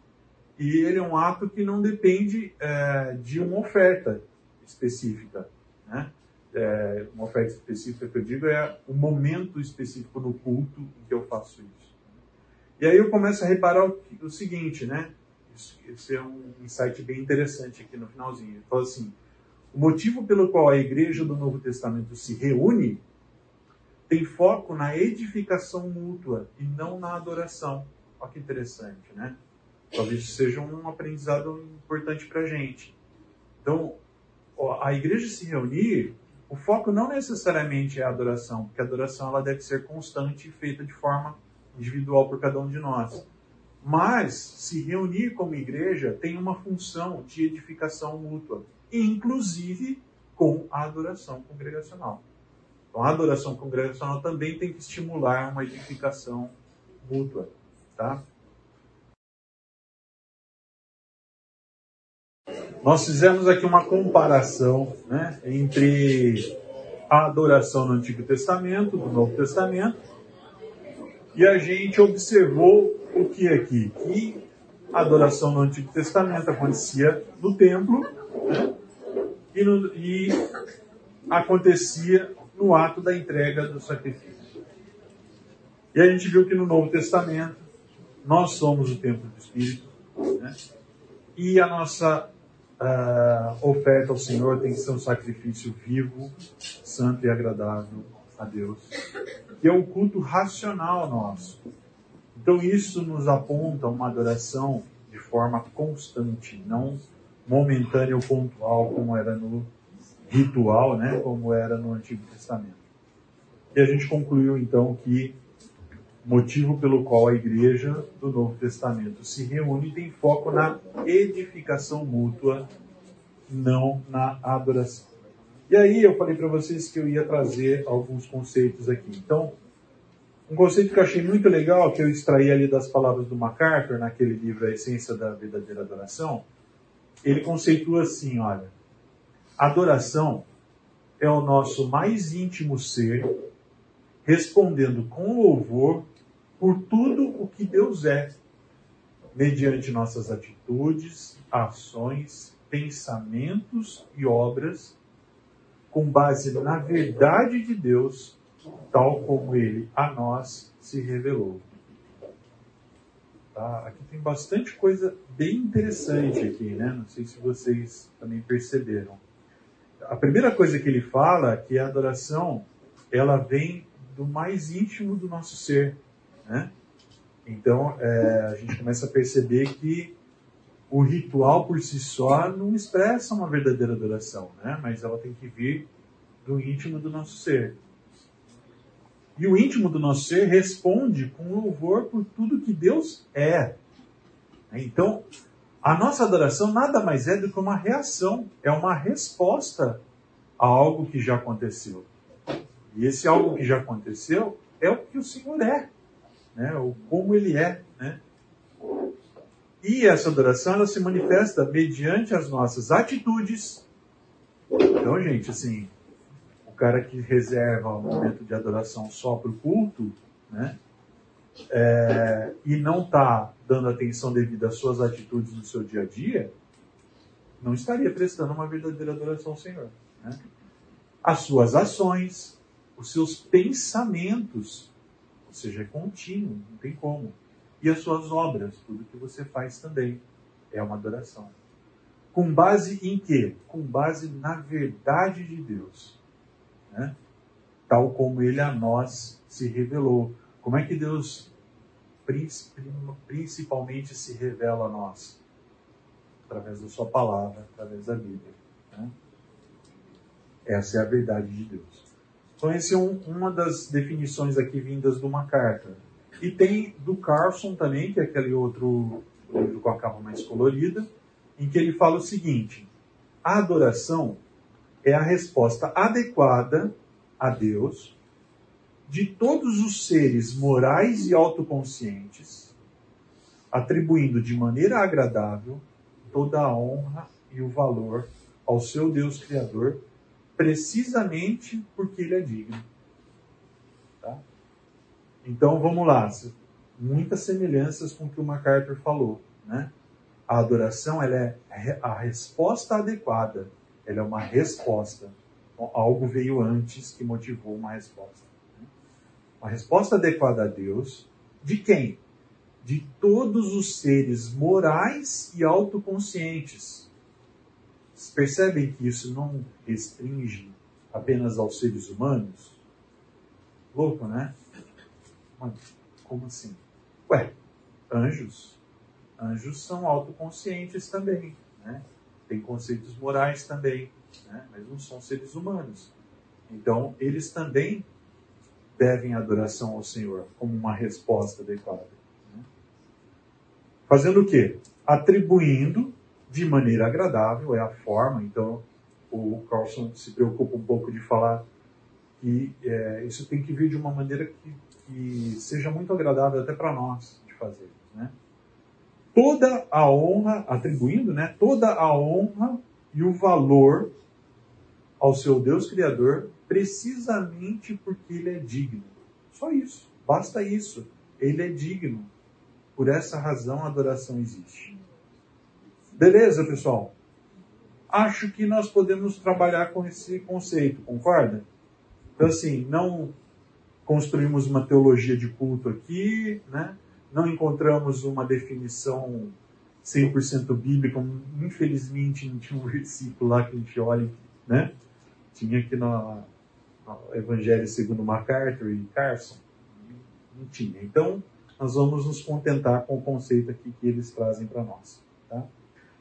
e ele é um ato que não depende é, de uma oferta específica. Né? É, uma oferta específica que eu digo é o momento específico no culto em que eu faço isso. E aí eu começo a reparar o, o seguinte, né? Isso, isso, é um insight bem interessante aqui no finalzinho. Ele fala assim: o motivo pelo qual a igreja do Novo Testamento se reúne tem foco na edificação mútua e não na adoração. Olha que interessante, né? Talvez seja um aprendizado importante para a gente. Então, a igreja se reunir o foco não necessariamente é a adoração, porque a adoração ela deve ser constante e feita de forma individual por cada um de nós. Mas se reunir como igreja tem uma função de edificação mútua, inclusive com a adoração congregacional. Então, a adoração congregacional também tem que estimular uma edificação mútua, tá? Nós fizemos aqui uma comparação né, entre a adoração no Antigo Testamento, do Novo Testamento, e a gente observou o que aqui? Que a adoração no Antigo Testamento acontecia no templo né, e, no, e acontecia no ato da entrega do sacrifício. E a gente viu que no Novo Testamento nós somos o templo do Espírito né, e a nossa uh, oferta ao Senhor tem que ser um sacrifício vivo, santo e agradável a Deus, que é o culto racional nosso. Então isso nos aponta uma adoração de forma constante, não momentânea ou pontual como era no ritual, né, como era no Antigo Testamento. E a gente concluiu então que motivo pelo qual a igreja do Novo Testamento se reúne tem foco na edificação mútua, não na adoração. E aí eu falei para vocês que eu ia trazer alguns conceitos aqui. Então, um conceito que eu achei muito legal, que eu extraí ali das palavras do MacArthur, naquele livro A Essência da Verdadeira Adoração, ele conceitua assim, olha, adoração é o nosso mais íntimo ser respondendo com louvor por tudo o que Deus é, mediante nossas atitudes, ações, pensamentos e obras, com base na verdade de Deus, tal como ele a nós se revelou. Tá? Aqui tem bastante coisa bem interessante aqui, né? Não sei se vocês também perceberam. A primeira coisa que ele fala é que a adoração ela vem do mais íntimo do nosso ser, né? Então, é, a gente começa a perceber que o ritual por si só não expressa uma verdadeira adoração, né? mas ela tem que vir do íntimo do nosso ser. E o íntimo do nosso ser responde com louvor por tudo que Deus é. Então, a nossa adoração nada mais é do que uma reação, é uma resposta a algo que já aconteceu. E esse algo que já aconteceu é o que o Senhor é né? ou como ele é. Né? E essa adoração ela se manifesta mediante as nossas atitudes. Então, gente, assim, cara que reserva o momento de adoração só para o culto, né? É, e não está dando atenção devida às suas atitudes no seu dia a dia, não estaria prestando uma verdadeira adoração ao Senhor. Né? As suas ações, os seus pensamentos, seja, é contínuo, não tem como. E as suas obras, tudo que você faz também é uma adoração. Com base em quê? Com base na verdade de Deus. Né? Tal como ele a nós se revelou. Como é que Deus principalmente se revela a nós? Através da sua palavra, através da Bíblia. Né? Essa é a verdade de Deus. Então, essa é um, uma das definições aqui vindas de uma carta. E tem do Carson também, que é aquele outro livro com a capa mais colorida, em que ele fala o seguinte: a adoração é a resposta adequada a Deus de todos os seres morais e autoconscientes, atribuindo de maneira agradável toda a honra e o valor ao seu Deus Criador precisamente porque ele é digno. Tá? Então vamos lá, muitas semelhanças com o que o MacArthur falou. Né? A adoração ela é a resposta adequada, ela é uma resposta. Algo veio antes que motivou uma resposta. Né? Uma resposta adequada a Deus, de quem? De todos os seres morais e autoconscientes vocês percebem que isso não restringe apenas aos seres humanos? Louco, né? como assim? Ué, anjos. Anjos são autoconscientes também, né? Tem conceitos morais também, né? mas não são seres humanos. Então, eles também devem adoração ao Senhor como uma resposta adequada. Né? Fazendo o quê? Atribuindo de maneira agradável, é a forma. Então, o Carlson se preocupa um pouco de falar que é, isso tem que vir de uma maneira que, que seja muito agradável até para nós de fazer. Né? Toda a honra, atribuindo né, toda a honra e o valor ao seu Deus Criador, precisamente porque Ele é digno. Só isso, basta isso. Ele é digno. Por essa razão a adoração existe. Beleza, pessoal? Acho que nós podemos trabalhar com esse conceito, concorda? Então, assim, não construímos uma teologia de culto aqui, né? Não encontramos uma definição 100% bíblica. Infelizmente, não tinha um versículo lá que a gente olha, né? Tinha aqui no, Evangelho segundo MacArthur e Carson. Não tinha. Então, nós vamos nos contentar com o conceito aqui que eles trazem para nós. Tá?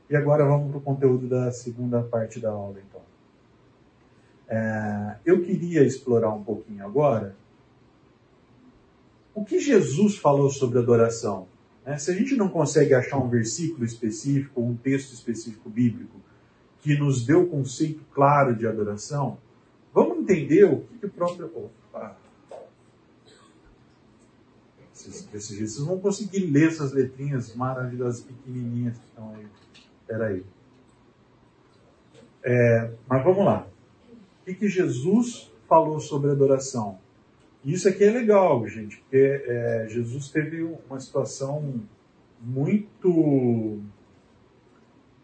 E agora vamos para o conteúdo da segunda parte da aula, então. É, eu queria explorar um pouquinho agora o que Jesus falou sobre adoração. Né? Se a gente não consegue achar um versículo específico, um texto específico bíblico que nos dê o conceito claro de adoração, vamos entender o que, que o próprio. Opa. Desse jeito, vocês vão conseguir ler essas letrinhas maravilhosas, pequenininhas que estão aí. Espera aí. É, mas vamos lá. O que, que Jesus falou sobre adoração? Isso aqui é legal, gente, porque é, Jesus teve uma situação muito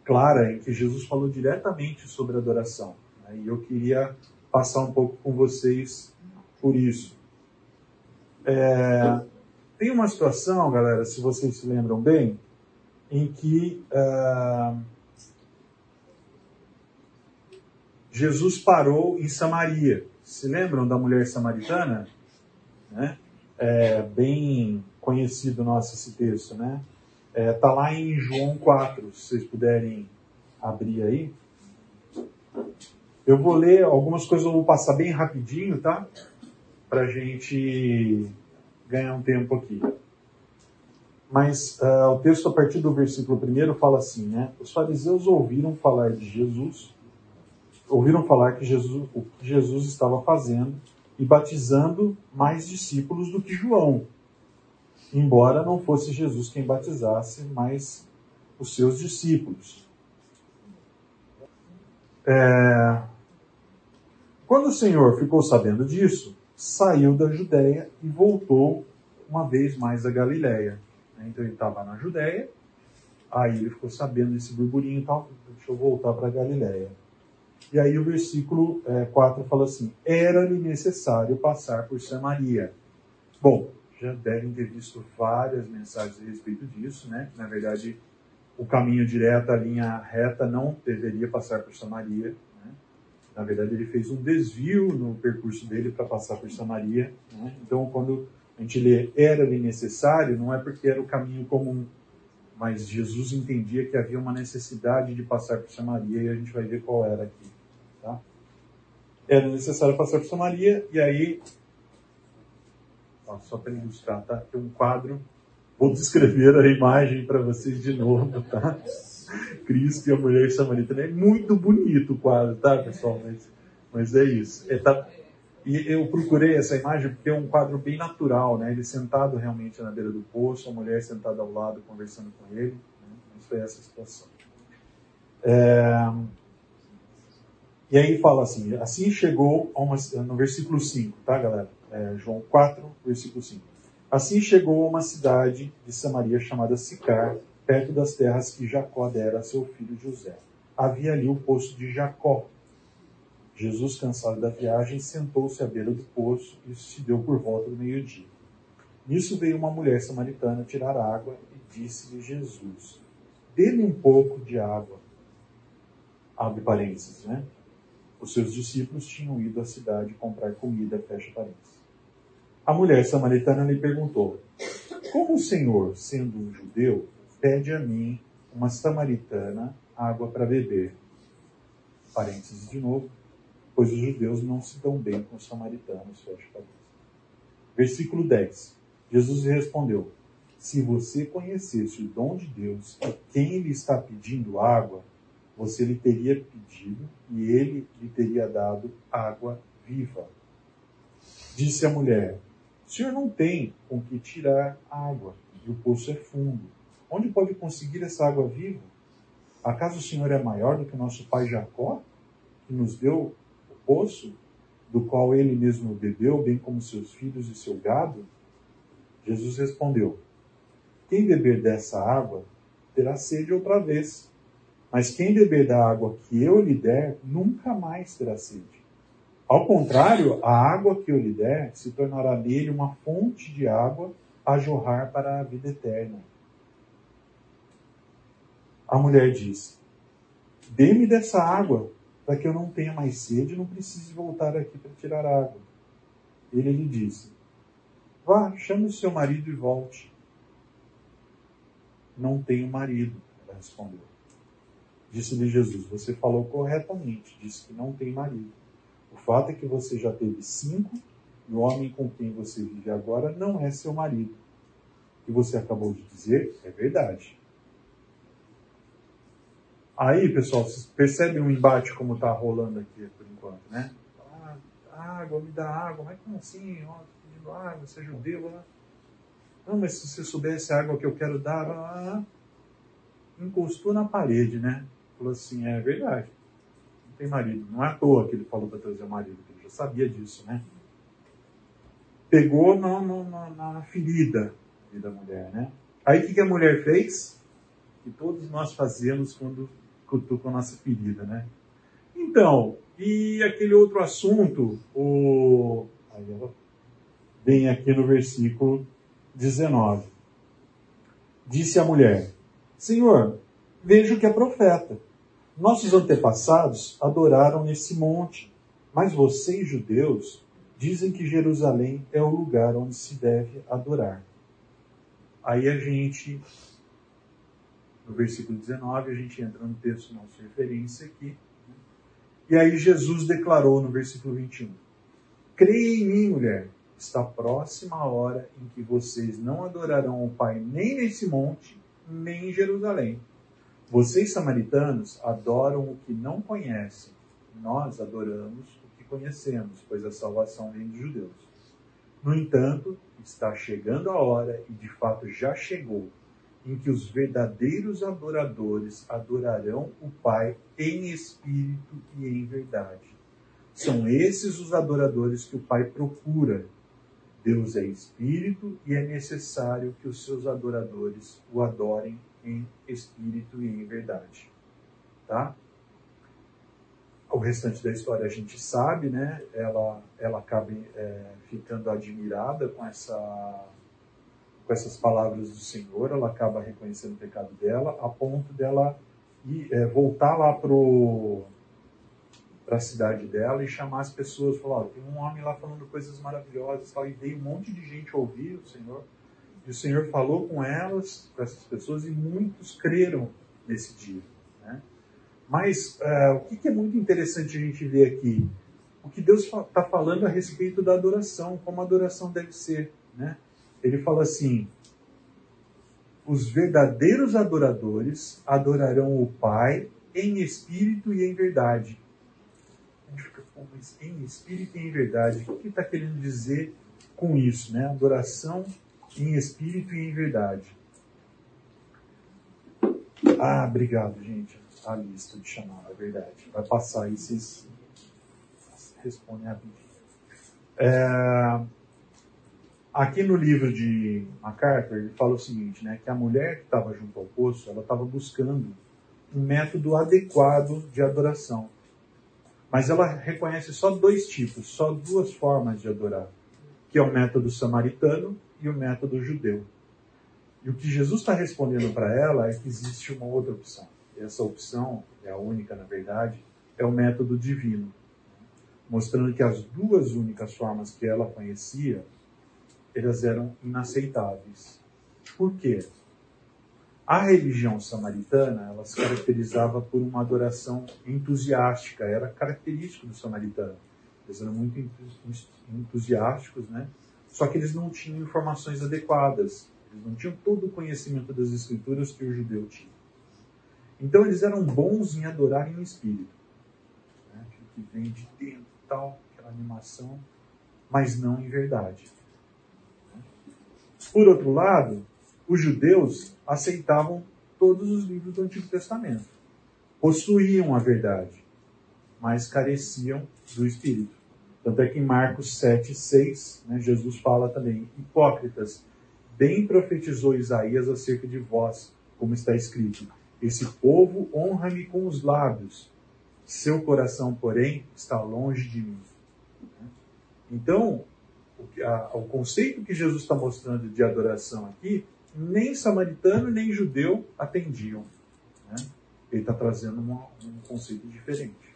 clara em que Jesus falou diretamente sobre adoração. Né? E eu queria passar um pouco com vocês por isso. É, tem uma situação, galera, se vocês se lembram bem, em que uh, Jesus parou em Samaria. Se lembram da mulher samaritana? Né? É bem conhecido nosso esse texto, né? É, tá lá em João 4, se vocês puderem abrir aí. Eu vou ler algumas coisas, eu vou passar bem rapidinho, tá? Para a gente ganhar um tempo aqui. Mas uh, o texto, a partir do versículo 1, fala assim, né? Os fariseus ouviram falar de Jesus, ouviram falar que Jesus, o que Jesus estava fazendo e batizando mais discípulos do que João, embora não fosse Jesus quem batizasse, mas os seus discípulos. É... Quando o Senhor ficou sabendo disso, saiu da Judéia e voltou uma vez mais a Galiléia. Então ele estava na Judéia, aí ele ficou sabendo desse burburinho e tal, deixa eu voltar para Galiléia. E aí o versículo é, 4 fala assim: Era-lhe necessário passar por Samaria. Bom, já devem ter visto várias mensagens a respeito disso, né? Na verdade, o caminho direto, a linha reta, não deveria passar por Samaria. Né? Na verdade, ele fez um desvio no percurso dele para passar por Samaria. Né? Então, quando a gente lê era-lhe necessário, não é porque era o caminho comum, mas Jesus entendia que havia uma necessidade de passar por Samaria e a gente vai ver qual era aqui. Tá? Era necessário passar por Samaria e aí só para ilustrar, tá? Tem um quadro, vou descrever a imagem para vocês de novo, tá? Cristo e a mulher samaritana. É muito bonito o quadro, tá, pessoal? Mas, mas é isso. É, tá, e eu procurei essa imagem porque é um quadro bem natural, né? Ele sentado realmente na beira do poço, a mulher sentada ao lado conversando com ele. Né? Mas foi essa situação. É... E aí fala assim, assim chegou uma, no versículo 5, tá galera? é, João 4, versículo 5. Assim chegou a uma cidade de Samaria chamada Sicar, perto das terras que Jacó dera a seu filho José. Havia ali o poço de Jacó. Jesus, cansado da viagem, sentou-se à beira do poço e se deu por volta do meio-dia. Nisso veio uma mulher samaritana tirar água e disse-lhe Jesus: Dê-me um pouco de água. Abre parênteses, né? Os seus discípulos tinham ido à cidade comprar comida, fecha parênteses. A mulher samaritana lhe perguntou: Como o Senhor, sendo um judeu, pede a mim, uma samaritana, água para beber? Parênteses de novo. Pois os judeus não se dão bem com os samaritanos. Fecha a cabeça. Versículo 10. Jesus respondeu: Se você conhecesse o dom de Deus e quem lhe está pedindo água, você lhe teria pedido e ele lhe teria dado água viva. Disse a mulher: O senhor não tem com que tirar água e o poço é fundo. Onde pode conseguir essa água viva? Acaso o senhor é maior do que nosso pai Jacó, que nos deu poço, do qual ele mesmo bebeu, bem como seus filhos e seu gado? Jesus respondeu: Quem beber dessa água terá sede outra vez. Mas quem beber da água que eu lhe der, nunca mais terá sede. Ao contrário, a água que eu lhe der se tornará nele uma fonte de água a jorrar para a vida eterna. A mulher disse: Dê-me dessa água, para que eu não tenha mais sede e não precise voltar aqui para tirar água. Ele lhe disse: Vá, chame o seu marido e volte. Não tenho marido, ela respondeu. Disse-lhe Jesus: Você falou corretamente, disse que não tem marido. O fato é que você já teve cinco e o homem com quem você vive agora não é seu marido. O que você acabou de dizer é verdade. Aí, pessoal, vocês percebem um embate como está rolando aqui por enquanto, né? Ah, água, me dá água. Mas como assim? Ó, pedindo água, você é judeu? Né? Não, mas se você soubesse a água que eu quero dar, ah, encostou na parede, né? falou assim: é verdade, não tem marido. Não é à toa que ele falou para trazer o marido, que ele já sabia disso, né? Pegou na, na, na ferida da mulher, né? Aí o que, que a mulher fez? Que todos nós fazemos quando cutuca a nossa ferida, né? Então, e aquele outro assunto, o. Bem aqui no versículo 19. Disse a mulher: Senhor, vejo que é profeta. Nossos antepassados adoraram nesse monte, mas vocês, judeus, dizem que Jerusalém é o lugar onde se deve adorar. Aí a gente, no versículo 19, a gente entra no texto nossa referência aqui. E aí Jesus declarou no versículo 21: Creia em mim, mulher, está próxima a hora em que vocês não adorarão o Pai nem nesse monte, nem em Jerusalém. Vocês, samaritanos, adoram o que não conhecem. Nós adoramos o que conhecemos, pois a salvação vem dos judeus. No entanto, está chegando a hora, e de fato já chegou, em que os verdadeiros adoradores adorarão o Pai em espírito e em verdade. São esses os adoradores que o Pai procura. Deus é espírito e é necessário que os seus adoradores o adorem em espírito e em verdade. Tá? O restante da história a gente sabe, né? Ela, ela acaba é, ficando admirada com, essa, com essas palavras do Senhor, ela acaba reconhecendo o pecado dela, a ponto dela ir, é, voltar lá para a cidade dela e chamar as pessoas, falar, tem um homem lá falando coisas maravilhosas, tal, e veio um monte de gente ouvir o Senhor. E o Senhor falou com elas, com essas pessoas, e muitos creram nesse dia. Né? Mas uh, o que, que é muito interessante a gente ver aqui? O que Deus está falando a respeito da adoração, como a adoração deve ser. Né? Ele fala assim: os verdadeiros adoradores adorarão o Pai em espírito e em verdade. A gente fica, mas em espírito e em verdade. O que está que querendo dizer com isso? Né? Adoração em espírito e em verdade. Ah, obrigado, gente. A lista de chamada, é verdade. Vai passar aí, vocês respondem rapidinho. É, aqui no livro de MacArthur, ele fala o seguinte, né, que a mulher que estava junto ao poço, ela estava buscando um método adequado de adoração. Mas ela reconhece só dois tipos, só duas formas de adorar, que é o método samaritano e o método judeu. E o que Jesus está respondendo para ela é que existe uma outra opção. E essa opção, é a única na verdade, é o método divino. Mostrando que as duas únicas formas que ela conhecia, elas eram inaceitáveis. Por quê? A religião samaritana, ela se caracterizava por uma adoração entusiástica, era característico do samaritano. Eles eram muito entusiásticos, né? Só que eles não tinham informações adequadas. Eles não tinham todo o conhecimento das escrituras que o judeu tinha. Então eles eram bons em adorar em espírito. Né? Que vem de dentro, tal, aquela animação, mas não em verdade. Por outro lado, os judeus aceitavam todos os livros do Antigo Testamento. Possuíam a verdade, mas careciam do Espírito. Tanto é que em Marcos 7, 6, né, Jesus fala também: Hipócritas, bem profetizou Isaías acerca de vós, como está escrito: Esse povo honra-me com os lábios, seu coração, porém, está longe de mim. Então, o, a, o conceito que Jesus está mostrando de adoração aqui, nem samaritano nem judeu atendiam. Né? Ele está trazendo uma, um conceito diferente.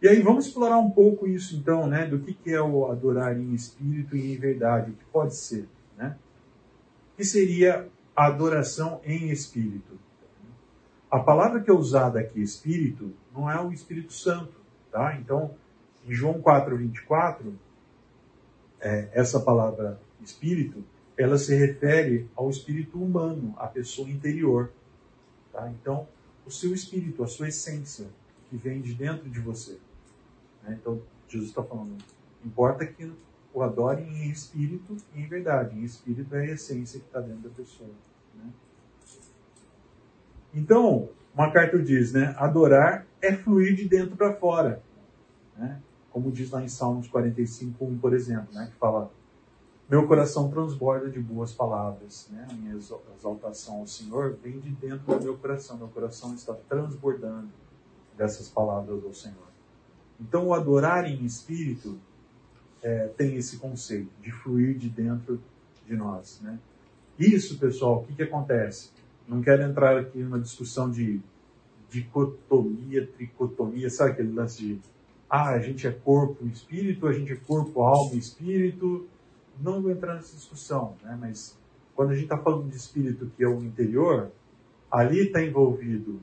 E aí vamos explorar um pouco isso então, né, do que, que é o adorar em espírito e em verdade, o que pode ser, né? Que seria a adoração em espírito? A palavra que é usada aqui, espírito, não é o Espírito Santo, tá? Então, em João 4, 24, é, essa palavra espírito, ela se refere ao espírito humano, à pessoa interior. Tá? Então, o seu espírito, a sua essência, que vem de dentro de você. Né? Então, Jesus está falando, importa que o adore em espírito e em verdade. Em espírito é a essência que está dentro da pessoa. Né? Então, MacArthur diz, né, adorar é fluir de dentro para fora. Né? Como diz lá em Salmos 45, 1, por exemplo, né, que fala meu coração transborda de boas palavras. Né? A minha exaltação ao Senhor vem de dentro do meu coração. Meu coração está transbordando dessas palavras ao Senhor. Então, o adorar em espírito é, tem esse conceito de fluir de dentro de nós. Né? Isso, pessoal, o que, que acontece? Não quero entrar aqui numa discussão de dicotomia, tricotomia, sabe aquele lance de ah, a gente é corpo e espírito, a gente é corpo, alma e espírito. Não vou entrar nessa discussão, né? mas quando a gente está falando de espírito que é o interior, ali está envolvido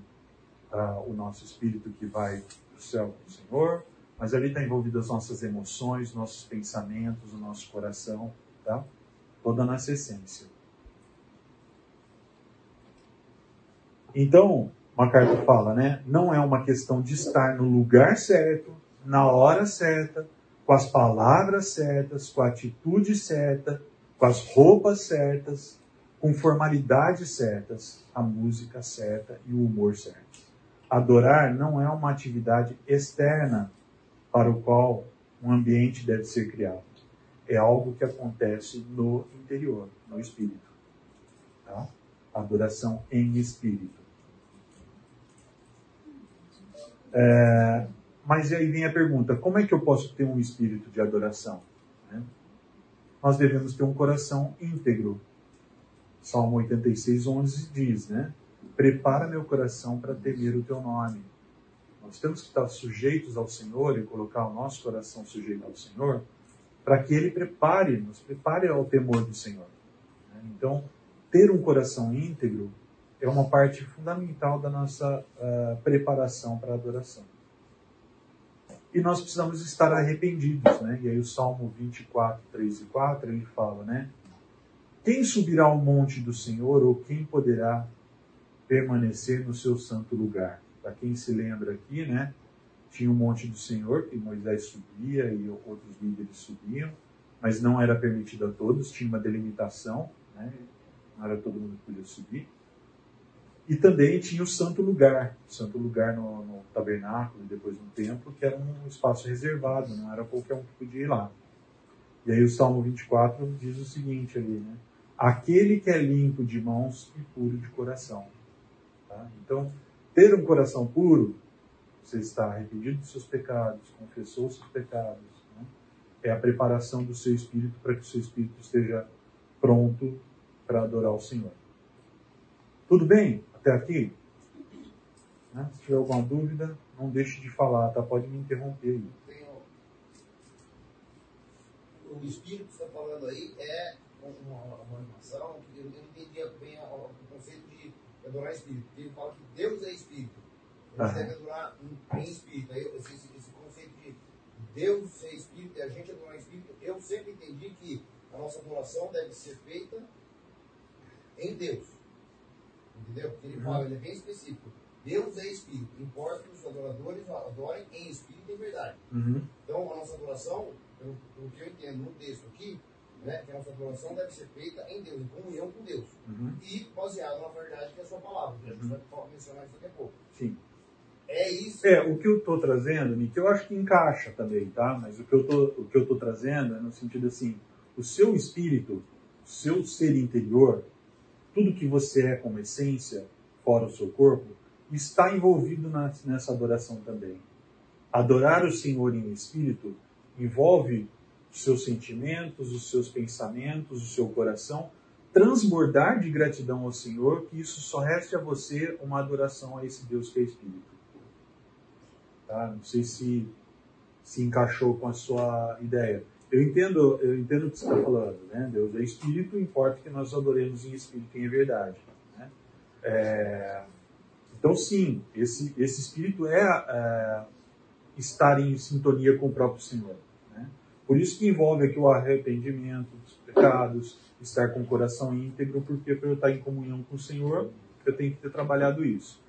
uh, o nosso espírito que vai para o céu com o Senhor, mas ali está envolvido as nossas emoções, nossos pensamentos, o nosso coração, tá? Toda a nossa essência. Então, MacArthur fala, né? Não é uma questão de estar no lugar certo, na hora certa, com as palavras certas, com a atitude certa, com as roupas certas, com formalidades certas, a música certa e o humor certo. Adorar não é uma atividade externa para o qual um ambiente deve ser criado. É algo que acontece no interior, no espírito. Tá? Adoração em espírito. É, mas aí vem a pergunta: como é que eu posso ter um espírito de adoração? Né? Nós devemos ter um coração íntegro. Salmo 86, 11 diz, né? Prepara meu coração para temer o teu nome. Nós temos que estar sujeitos ao Senhor e colocar o nosso coração sujeito ao Senhor para que Ele prepare, nos prepare ao temor do Senhor. Né? Então, ter um coração íntegro é uma parte fundamental da nossa uh, preparação para a adoração. E nós precisamos estar arrependidos, né? E aí o Salmo 24, 3 e 4, ele fala, né? Quem subirá ao monte do Senhor ou quem poderá permanecer no seu santo lugar? Para quem se lembra aqui, né? Tinha o monte do Senhor, que Moisés subia e outros líderes subiam, mas não era permitido a todos, tinha uma delimitação, né? Não era todo mundo que podia subir. E também tinha o santo lugar, o santo lugar no, no tabernáculo e depois no templo, que era um espaço reservado, não era qualquer um que podia ir lá. E aí o Salmo 24 diz o seguinte ali, né? Aquele que é limpo de mãos e puro de coração. Tá? Então, ter um coração puro, você está arrependido dos seus pecados, confessou os seus pecados, né? é a preparação do seu espírito para que o seu espírito esteja pronto para adorar o Senhor. Tudo bem? Até aqui? Né? Se tiver alguma dúvida, não deixe de falar, tá? Pode me interromper aí. O espírito que está falando aí é uma, animação, eu não entendi bem o conceito de adorar espírito. Ele fala que Deus é espírito. Ele deve adorar em, espírito. Aí, esse, esse conceito de Deus ser espírito e a gente adorar em espírito, eu sempre entendi que a nossa adoração deve ser feita em Deus. Entendeu? Porque ele uhum. fala, ele é bem específico. Deus é espírito. Importa que os adoradores adorem em espírito e em verdade. Uhum. Então, a nossa adoração, pelo, pelo, que eu entendo no texto aqui, né, que a nossa adoração deve ser feita em Deus, em comunhão com Deus. Uhum. E baseada na verdade que é a sua palavra. A gente uhum. vai mencionar isso daqui a pouco. Sim. É isso. É, o que eu estou trazendo, Nick, eu acho que encaixa também, tá? Mas o que eu tô, o que eu estou trazendo é no sentido assim, o seu espírito, o seu ser interior, tudo que você é como essência, fora o seu corpo, está envolvido na, nessa adoração também. Adorar o Senhor em espírito envolve os seus sentimentos, os seus pensamentos, o seu coração, transbordar de gratidão ao Senhor, que isso só reste a você uma adoração a esse Deus que é espírito. Tá? Não sei se se encaixou com a sua ideia. Eu entendo, eu entendo o que você está falando, né? Deus é espírito, importa que nós adoremos em espírito e em verdade. Né? É, então, sim, esse, esse espírito é, é, estar em sintonia com o próprio Senhor. Né? Por isso que envolve aqui o arrependimento dos pecados, estar com o coração íntegro, porque para eu estar em comunhão com o Senhor, eu tenho que ter trabalhado isso.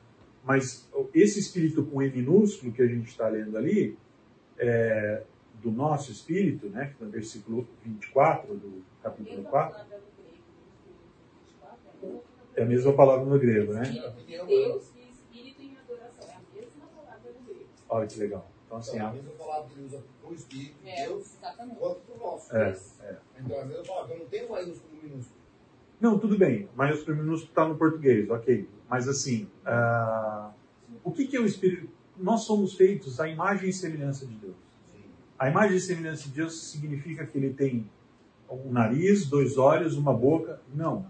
Mas esse espírito com E minúsculo que a gente está lendo ali, é, do nosso espírito, né, que está no versículo 24 do capítulo 4. É a mesma palavra no grego, né? Deus Olha que legal. Então, assim, então, a mesma palavra que ele usa para o Espírito de é, Deus, exatamente. quanto para o nosso. É, é. Então, é a mesma palavra. Eu não tenho maiúsculo minúsculo. Não, tudo bem. Maiúsculo minúsculo está no português, ok. Mas, assim, uh, o que, que é o Espírito? Nós somos feitos à imagem e semelhança de Deus. A imagem e semelhança de Deus significa que ele tem um nariz, dois olhos, uma boca. Não.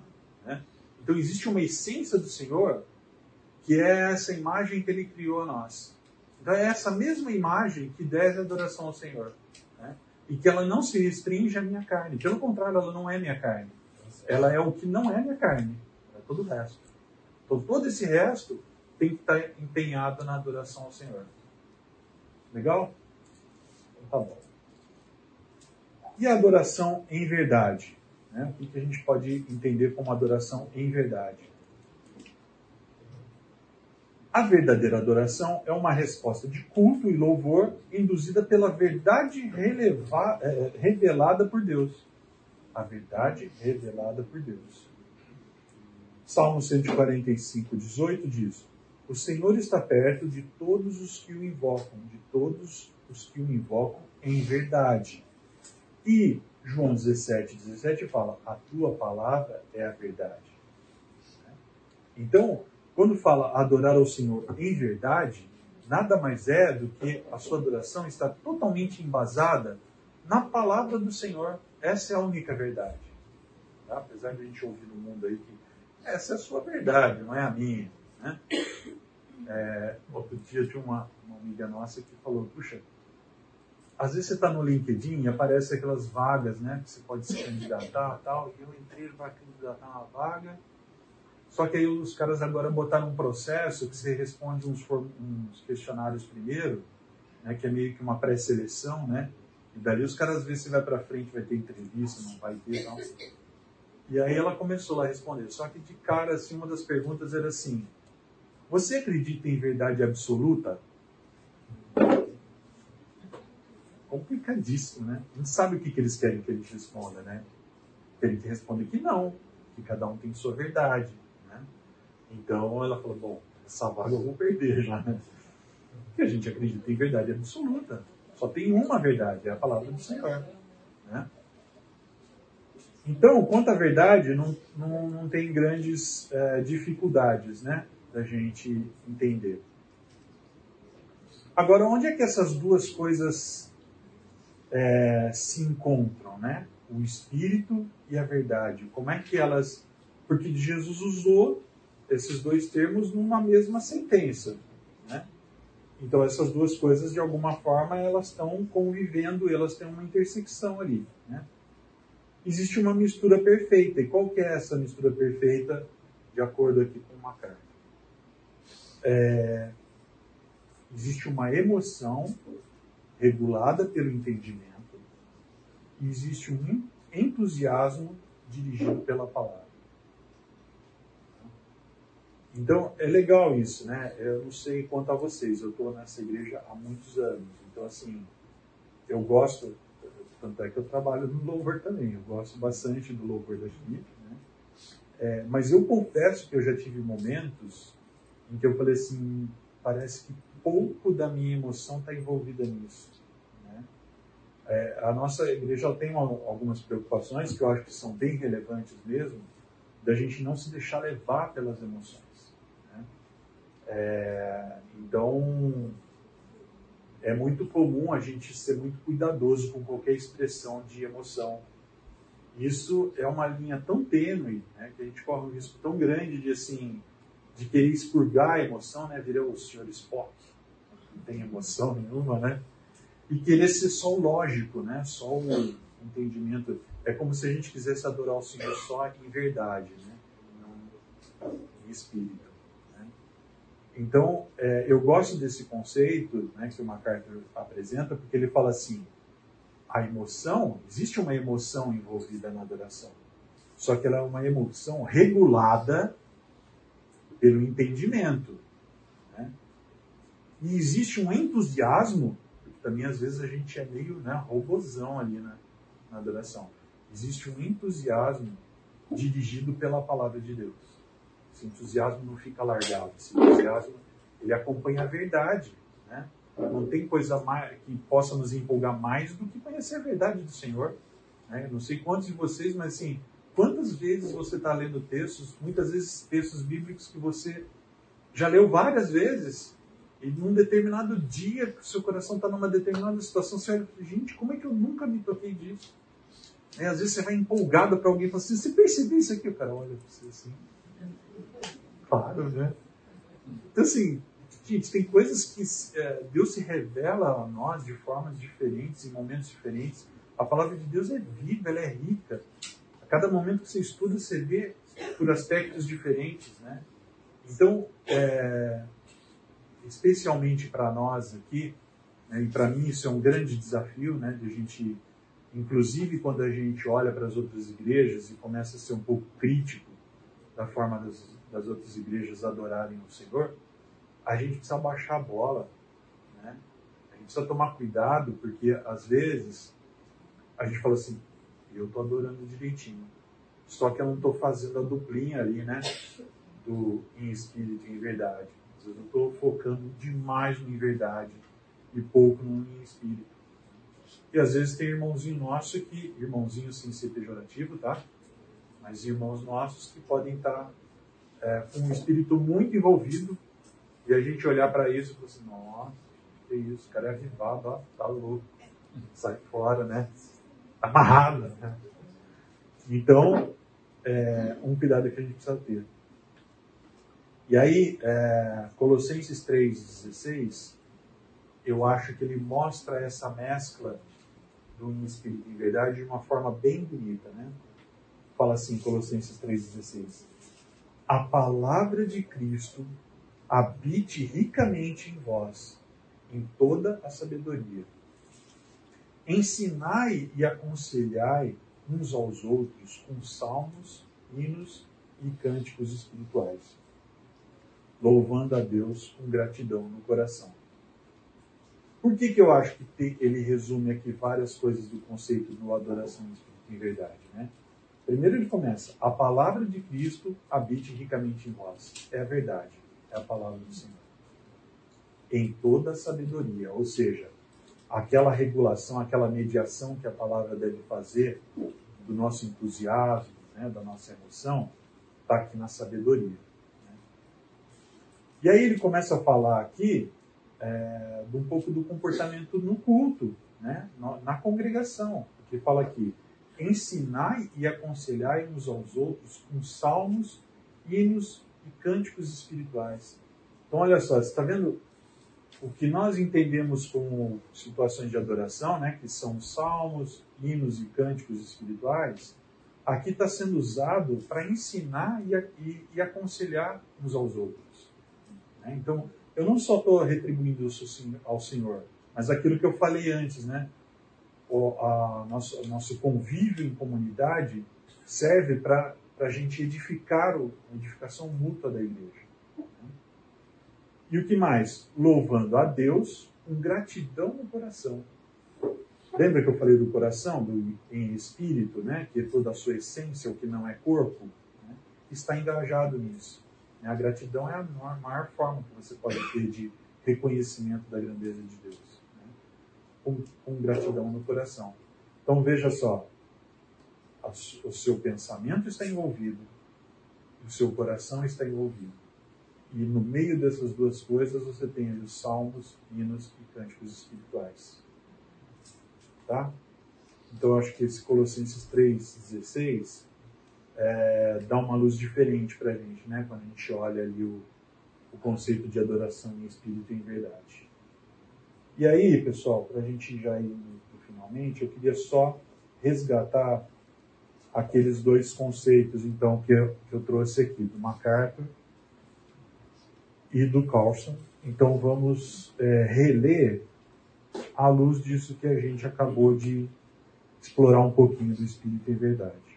Né? Então, existe uma essência do Senhor que é essa imagem que ele criou a nós. Então é essa mesma imagem que deve adoração ao Senhor. Né? E que ela não se restringe à minha carne. Pelo contrário, ela não é minha carne. Ela é o que não é minha carne. É todo o resto. Então todo esse resto tem que estar empenhado na adoração ao Senhor. Legal? Tá bom. E a adoração em verdade? Né? O que a gente pode entender como adoração em verdade? A verdadeira adoração é uma resposta de culto e louvor induzida pela verdade é, revelada por Deus. A verdade revelada por Deus. Salmo 145, 18 diz: O Senhor está perto de todos os que o invocam, de todos os que o invocam em verdade. E João 17, 17 fala: A tua palavra é a verdade. Então, quando fala adorar ao Senhor em verdade, nada mais é do que a sua adoração está totalmente embasada na palavra do Senhor. Essa é a única verdade. Tá? Apesar de a gente ouvir no mundo aí que essa é a sua verdade, não é a minha. Né? É, outro dia tinha uma, uma amiga nossa que falou, puxa, às vezes você está no LinkedIn e aparece aquelas vagas, né, que você pode se candidatar tal, e eu entrei para candidatar uma vaga, só que aí os caras agora botaram um processo que você responde uns, uns questionários primeiro, né, que é meio que uma pré-seleção, né? E dali os caras vê se vai para frente, vai ter entrevista, não vai ter, não. E aí ela começou lá a responder. Só que de cara, assim, uma das perguntas era assim: Você acredita em verdade absoluta? Complicadíssimo, né? Não sabe o que, que eles querem que a gente responda, né? Querem que responda que não, que cada um tem sua verdade. Então ela falou, bom, essa vaga eu vou perder já, né? Porque a gente acredita em verdade absoluta. Só tem uma verdade, é a palavra do Senhor. Né? Então, quanto à verdade, não, não, não tem grandes é, dificuldades né, da gente entender. Agora, onde é que essas duas coisas é, se encontram, né? O Espírito e a verdade. Como é que elas... Porque Jesus usou esses dois termos numa mesma sentença. Né? Então essas duas coisas, de alguma forma, elas estão convivendo, elas têm uma intersecção ali. Né? Existe uma mistura perfeita. E qual que é essa mistura perfeita de acordo aqui com uma carta. É, existe uma emoção regulada pelo entendimento e existe um entusiasmo dirigido pela palavra. Então, é legal isso, né? Eu não sei quanto a vocês, eu estou nessa igreja há muitos anos. Então, assim, eu gosto, tanto é que eu trabalho no louvor também, eu gosto bastante do louvor da Felipe, né? É, mas eu confesso que eu já tive momentos em que eu falei assim, parece que pouco da minha emoção está envolvida nisso. Né? É, a nossa igreja tem uma, algumas preocupações que eu acho que são bem relevantes mesmo, da gente não se deixar levar pelas emoções. É, então, é muito comum a gente ser muito cuidadoso com qualquer expressão de emoção. Isso é uma linha tão tênue, né, que a gente corre um risco tão grande de assim, de querer expurgar a emoção, né, virou o senhor Spock, não tem emoção nenhuma, né, e querer ser só o lógico, né, só o entendimento. É como se a gente quisesse adorar o Senhor só em verdade, né, em espírito. Então, é, eu gosto desse conceito né, que o MacArthur apresenta, porque ele fala assim: a emoção, existe uma emoção envolvida na adoração, só que ela é uma emoção regulada pelo entendimento. E existe um entusiasmo, porque também às vezes a gente é meio né, robozão ali na, na adoração. Existe um entusiasmo dirigido pela palavra de Deus. Esse entusiasmo não fica largado. Esse entusiasmo ele acompanha a verdade. Né? Não tem coisa mais, que possa nos empolgar mais do que conhecer a verdade do Senhor. Né? Não sei quantos de vocês, mas assim, quantas vezes você está lendo textos, muitas vezes textos bíblicos que você já leu várias vezes, e num determinado dia que o seu coração está numa determinada situação, você olha, gente, como é que eu nunca me toquei disso? É, às vezes você vai empolgado para alguém e fala assim, você percebeu isso aqui? O cara olha para você assim, Claro, né? Então, assim, gente, tem coisas que é, Deus se revela a nós de formas diferentes, em momentos diferentes. A palavra de Deus é viva, ela é rica. A cada momento que você estuda, você vê por aspectos diferentes, né? Então, é, especialmente para nós aqui, né, e para mim isso é um grande desafio, né, de a gente, inclusive quando a gente olha para as outras igrejas e começa a ser um pouco crítico da forma das, das outras igrejas adorarem o Senhor, a gente precisa baixar a bola. Né? A gente precisa tomar cuidado, porque às vezes a gente fala assim, eu estou adorando direitinho. Só que eu não estou fazendo a duplinha ali, né? Do em espírito e em verdade. Vezes eu estou focando demais em verdade e pouco no espírito. E às vezes tem irmãozinho nosso que, irmãozinho sem ser pejorativo, tá? Mas irmãos nossos que podem estar é, com um espírito muito envolvido, e a gente olhar para isso e falar assim, nossa, que isso, o cara é avivado, ó, tá louco, sai fora, né? Tá amarrado, né? Então, é, um cuidado que a gente precisa ter. E aí, é, Colossenses 3,16, eu acho que ele mostra essa mescla do espírito em verdade de uma forma bem bonita, né? Fala assim, Colossenses 3,16 a palavra de Cristo habite ricamente em vós, em toda a sabedoria. Ensinai e aconselhai uns aos outros com salmos, hinos e cânticos espirituais, louvando a Deus com gratidão no coração. Por que, que eu acho que ele resume aqui várias coisas do conceito do adoração em verdade? Né? Primeiro ele começa: a palavra de Cristo habite ricamente em vós. É a verdade, é a palavra do Senhor. Em toda sabedoria, ou seja, aquela regulação, aquela mediação que a palavra deve fazer do nosso entusiasmo, né, da nossa emoção, está aqui na sabedoria. E aí ele começa a falar aqui é, um pouco do comportamento no culto, né, na congregação. Ele fala aqui, ensinai e aconselhai uns aos outros com salmos, hinos e cânticos espirituais. Então, olha só, você está vendo o que nós entendemos como situações de adoração, né, que são salmos, hinos e cânticos espirituais. aqui está sendo usado para ensinar e, e, e, aconselhar uns aos outros. Né? Então, eu não só estou retribuindo isso ao Senhor, mas aquilo que eu falei antes, né? O a, nosso, nosso convívio em comunidade serve para a gente edificar o, a edificação mútua da igreja. E o que mais? Louvando a Deus com gratidão no coração. Lembra que eu falei do coração, do, em espírito, né? que é toda a sua essência, o que não é corpo, né? está engajado nisso. A gratidão é a maior forma que você pode ter de reconhecimento da grandeza de Deus. Né? Com, com gratidão no coração. Então veja só, o seu pensamento está envolvido, o seu coração está envolvido. E no meio dessas duas coisas você tem os salmos, hinos e cânticos espirituais. Tá? Então acho que esse Colossenses 3,16 é, dá uma luz diferente para a gente, né? quando a gente olha ali o, o conceito de adoração em espírito e em verdade. E aí, pessoal, para a gente já ir finalmente, eu queria só resgatar aqueles dois conceitos, então, que eu, que eu trouxe aqui, do MacArthur e do Carlson. Então, vamos é, reler à luz disso que a gente acabou de explorar um pouquinho do Espírito e Verdade.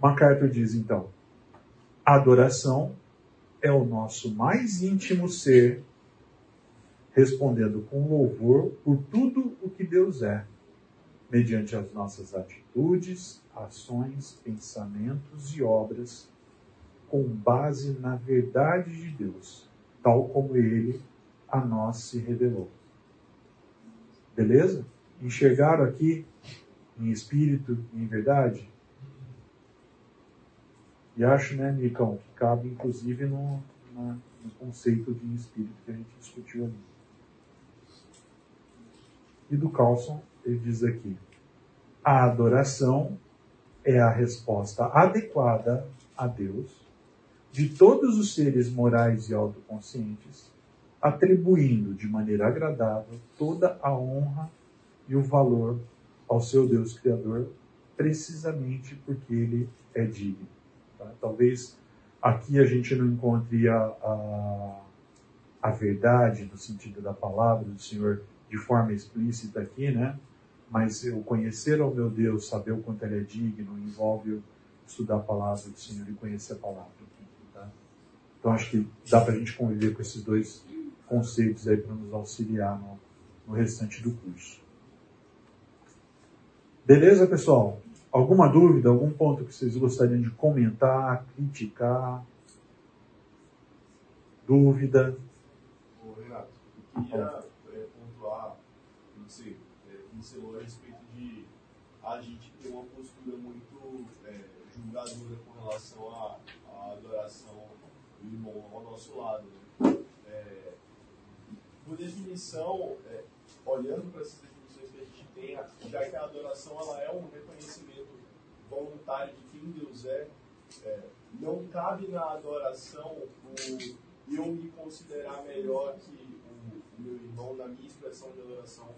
MacArthur diz, então, a adoração é o nosso mais íntimo ser respondendo com louvor por tudo o que Deus é mediante as nossas atitudes, ações, pensamentos e obras, com base na verdade de Deus, tal como ele a nós se revelou. Beleza? Enxergaram aqui em espírito e em verdade? E acho, né, Nicão, que cabe inclusive no, no conceito de espírito que a gente discutiu ali. E do Carlson, ele diz aqui: a adoração é a resposta adequada a Deus de todos os seres morais e autoconscientes, atribuindo de maneira agradável toda a honra e o valor ao seu Deus Criador, precisamente porque ele é digno. Tá? Talvez aqui a gente não encontre a, a, a verdade no sentido da palavra do Senhor de forma explícita aqui, né? Mas o conhecer ao meu Deus, saber o quanto ele é digno, envolve estudar a palavra do Senhor e conhecer a palavra. Tá? Então acho que dá para a gente conviver com esses dois conceitos aí para nos auxiliar no, no restante do curso. Beleza, pessoal? Alguma dúvida, algum ponto que vocês gostariam de comentar, criticar? Dúvida? Ô, Renato, eu queria a respeito de a gente ter uma postura muito é, julgadora com relação à, à, adoração do irmão ao nosso lado. Né? É, por definição, é, olhando para essas definições que a gente tem, já que a adoração ela é um reconhecimento voluntário de quem Deus é, é não cabe na adoração o eu me considerar melhor que o, o meu irmão na minha expressão de adoração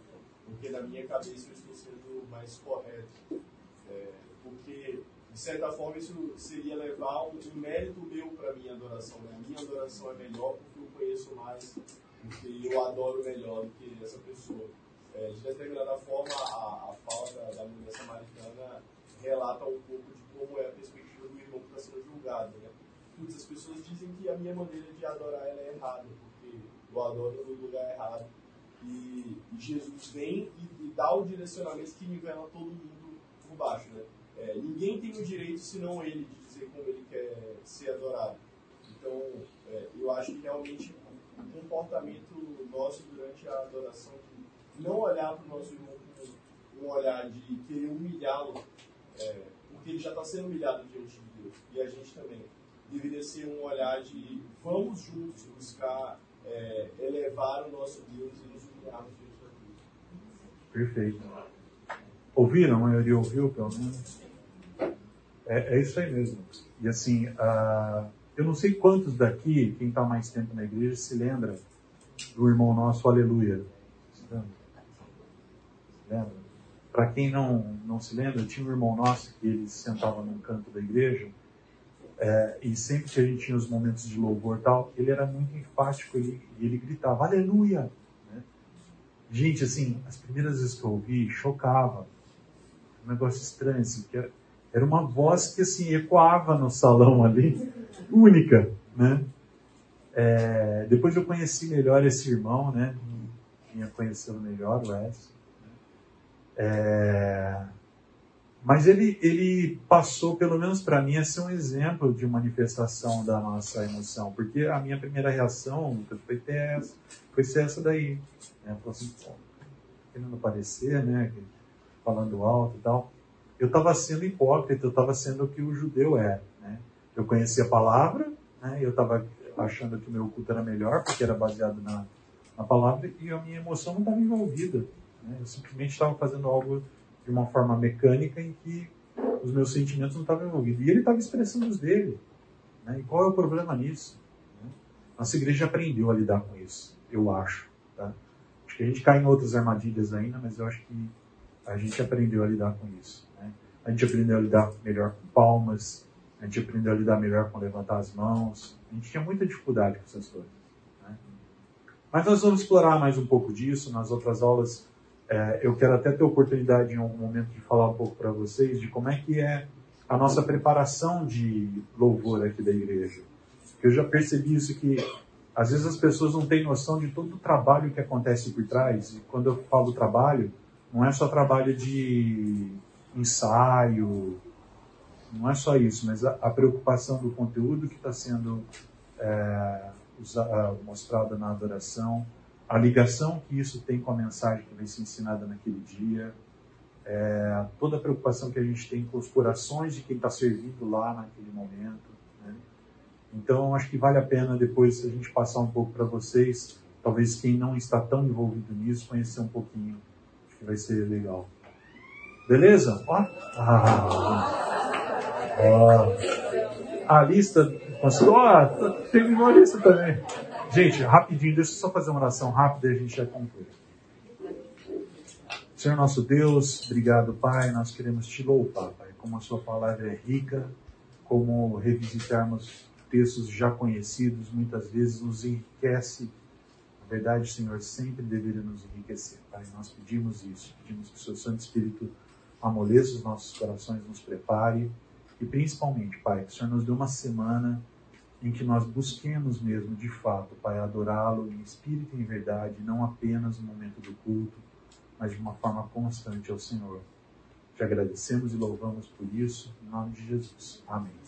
porque na minha cabeça eu estou sendo mais correto. É, porque, de certa forma, isso seria levar um, um mérito meu para a minha adoração. Né? A minha adoração é melhor porque eu conheço mais, porque eu adoro melhor do que essa pessoa. É, de determinada forma, a, a fala da, da mulher samaritana relata um pouco de como é a perspectiva do irmão que está sendo julgado. Né? Putz, as pessoas dizem que a minha maneira de adorar ela é errada, porque eu adoro no lugar errado e, e Jesus vem e, e, dá o direcionamento que nivela todo mundo por baixo. Né? É, ninguém tem o direito, senão ele, de dizer como ele quer ser adorado. Então, é, eu acho que realmente o comportamento nosso durante a adoração, não olhar para o nosso irmão com um olhar de querer humilhá-lo, é, porque ele já está sendo humilhado diante de Deus, e a gente também. Deveria ser um olhar de vamos juntos buscar é, elevar o nosso Deus e nos Perfeito. Ouviram? A maioria ouviu, pelo menos? É, é isso aí mesmo. E assim, uh, eu não sei quantos daqui, quem está mais tempo na igreja, se lembra do irmão nosso, Aleluia. Se lembra? para quem não, não se lembra, tinha um irmão nosso que ele sentava num canto da igreja é, e sempre que a gente tinha os momentos de louvor tal, ele era muito enfático e ele, ele, gritava, aleluia! Né? Gente, assim, as primeiras vezes que eu ouvi, chocava. Um negócio estranho, assim, que era, era uma voz que, assim, ecoava no salão ali, única, né? É, depois eu conheci melhor esse irmão, né? Vinha conhecê-lo melhor, o Wes. É, mas ele, ele passou, pelo menos para mim, a ser um exemplo de manifestação da nossa emoção, porque a minha primeira reação foi ter essa, foi ser essa daí. Né? Falei assim, querendo aparecer, né? falando alto e tal. Eu estava sendo hipócrita, eu estava sendo o que o judeu é. Né? Eu conhecia a palavra, né? eu estava achando que o meu culto era melhor, porque era baseado na, na palavra, e a minha emoção não estava envolvida. Né? Eu simplesmente estava fazendo algo de uma forma mecânica em que os meus sentimentos não estavam envolvidos. E ele estava expressando os dele. Né? E qual é o problema nisso? Né? Nossa igreja aprendeu a lidar com isso, eu acho. Tá? Acho que a gente cai em outras armadilhas ainda, mas eu acho que a gente aprendeu a lidar com isso. Né? A gente aprendeu a lidar melhor com palmas, a gente aprendeu a lidar melhor com levantar as mãos. A gente tinha muita dificuldade com essas coisas. Né? Mas nós vamos explorar mais um pouco disso nas outras aulas é, eu quero até ter oportunidade em algum momento de falar um pouco para vocês de como é que é a nossa preparação de louvor aqui da igreja. Eu já percebi isso que às vezes as pessoas não têm noção de todo o trabalho que acontece por trás. E quando eu falo trabalho, não é só trabalho de ensaio, não é só isso, mas a, a preocupação do conteúdo que está sendo é, usado, mostrado na adoração, a ligação que isso tem com a mensagem que vai ser ensinada naquele dia, é, toda a preocupação que a gente tem com os corações de quem está servindo lá naquele momento. Né? Então, acho que vale a pena depois a gente passar um pouco para vocês, talvez quem não está tão envolvido nisso, conhecer um pouquinho. Acho que vai ser legal. Beleza? Ó. Ah, ó. A lista. Ó, terminou a lista também. Gente, rapidinho, deixa eu só fazer uma oração rápida e a gente já conclui. Senhor nosso Deus, obrigado, Pai. Nós queremos te louvar, Pai, como a Sua palavra é rica, como revisitarmos textos já conhecidos, muitas vezes nos enriquece. Na verdade, Senhor, sempre deveria nos enriquecer, Pai. Nós pedimos isso, pedimos que o Seu Santo Espírito amoleça os nossos corações, nos prepare e principalmente, Pai, que o Senhor nos dê uma semana em que nós busquemos mesmo, de fato, Pai, adorá-lo em espírito e em verdade, não apenas no momento do culto, mas de uma forma constante ao Senhor. Te agradecemos e louvamos por isso, em nome de Jesus. Amém.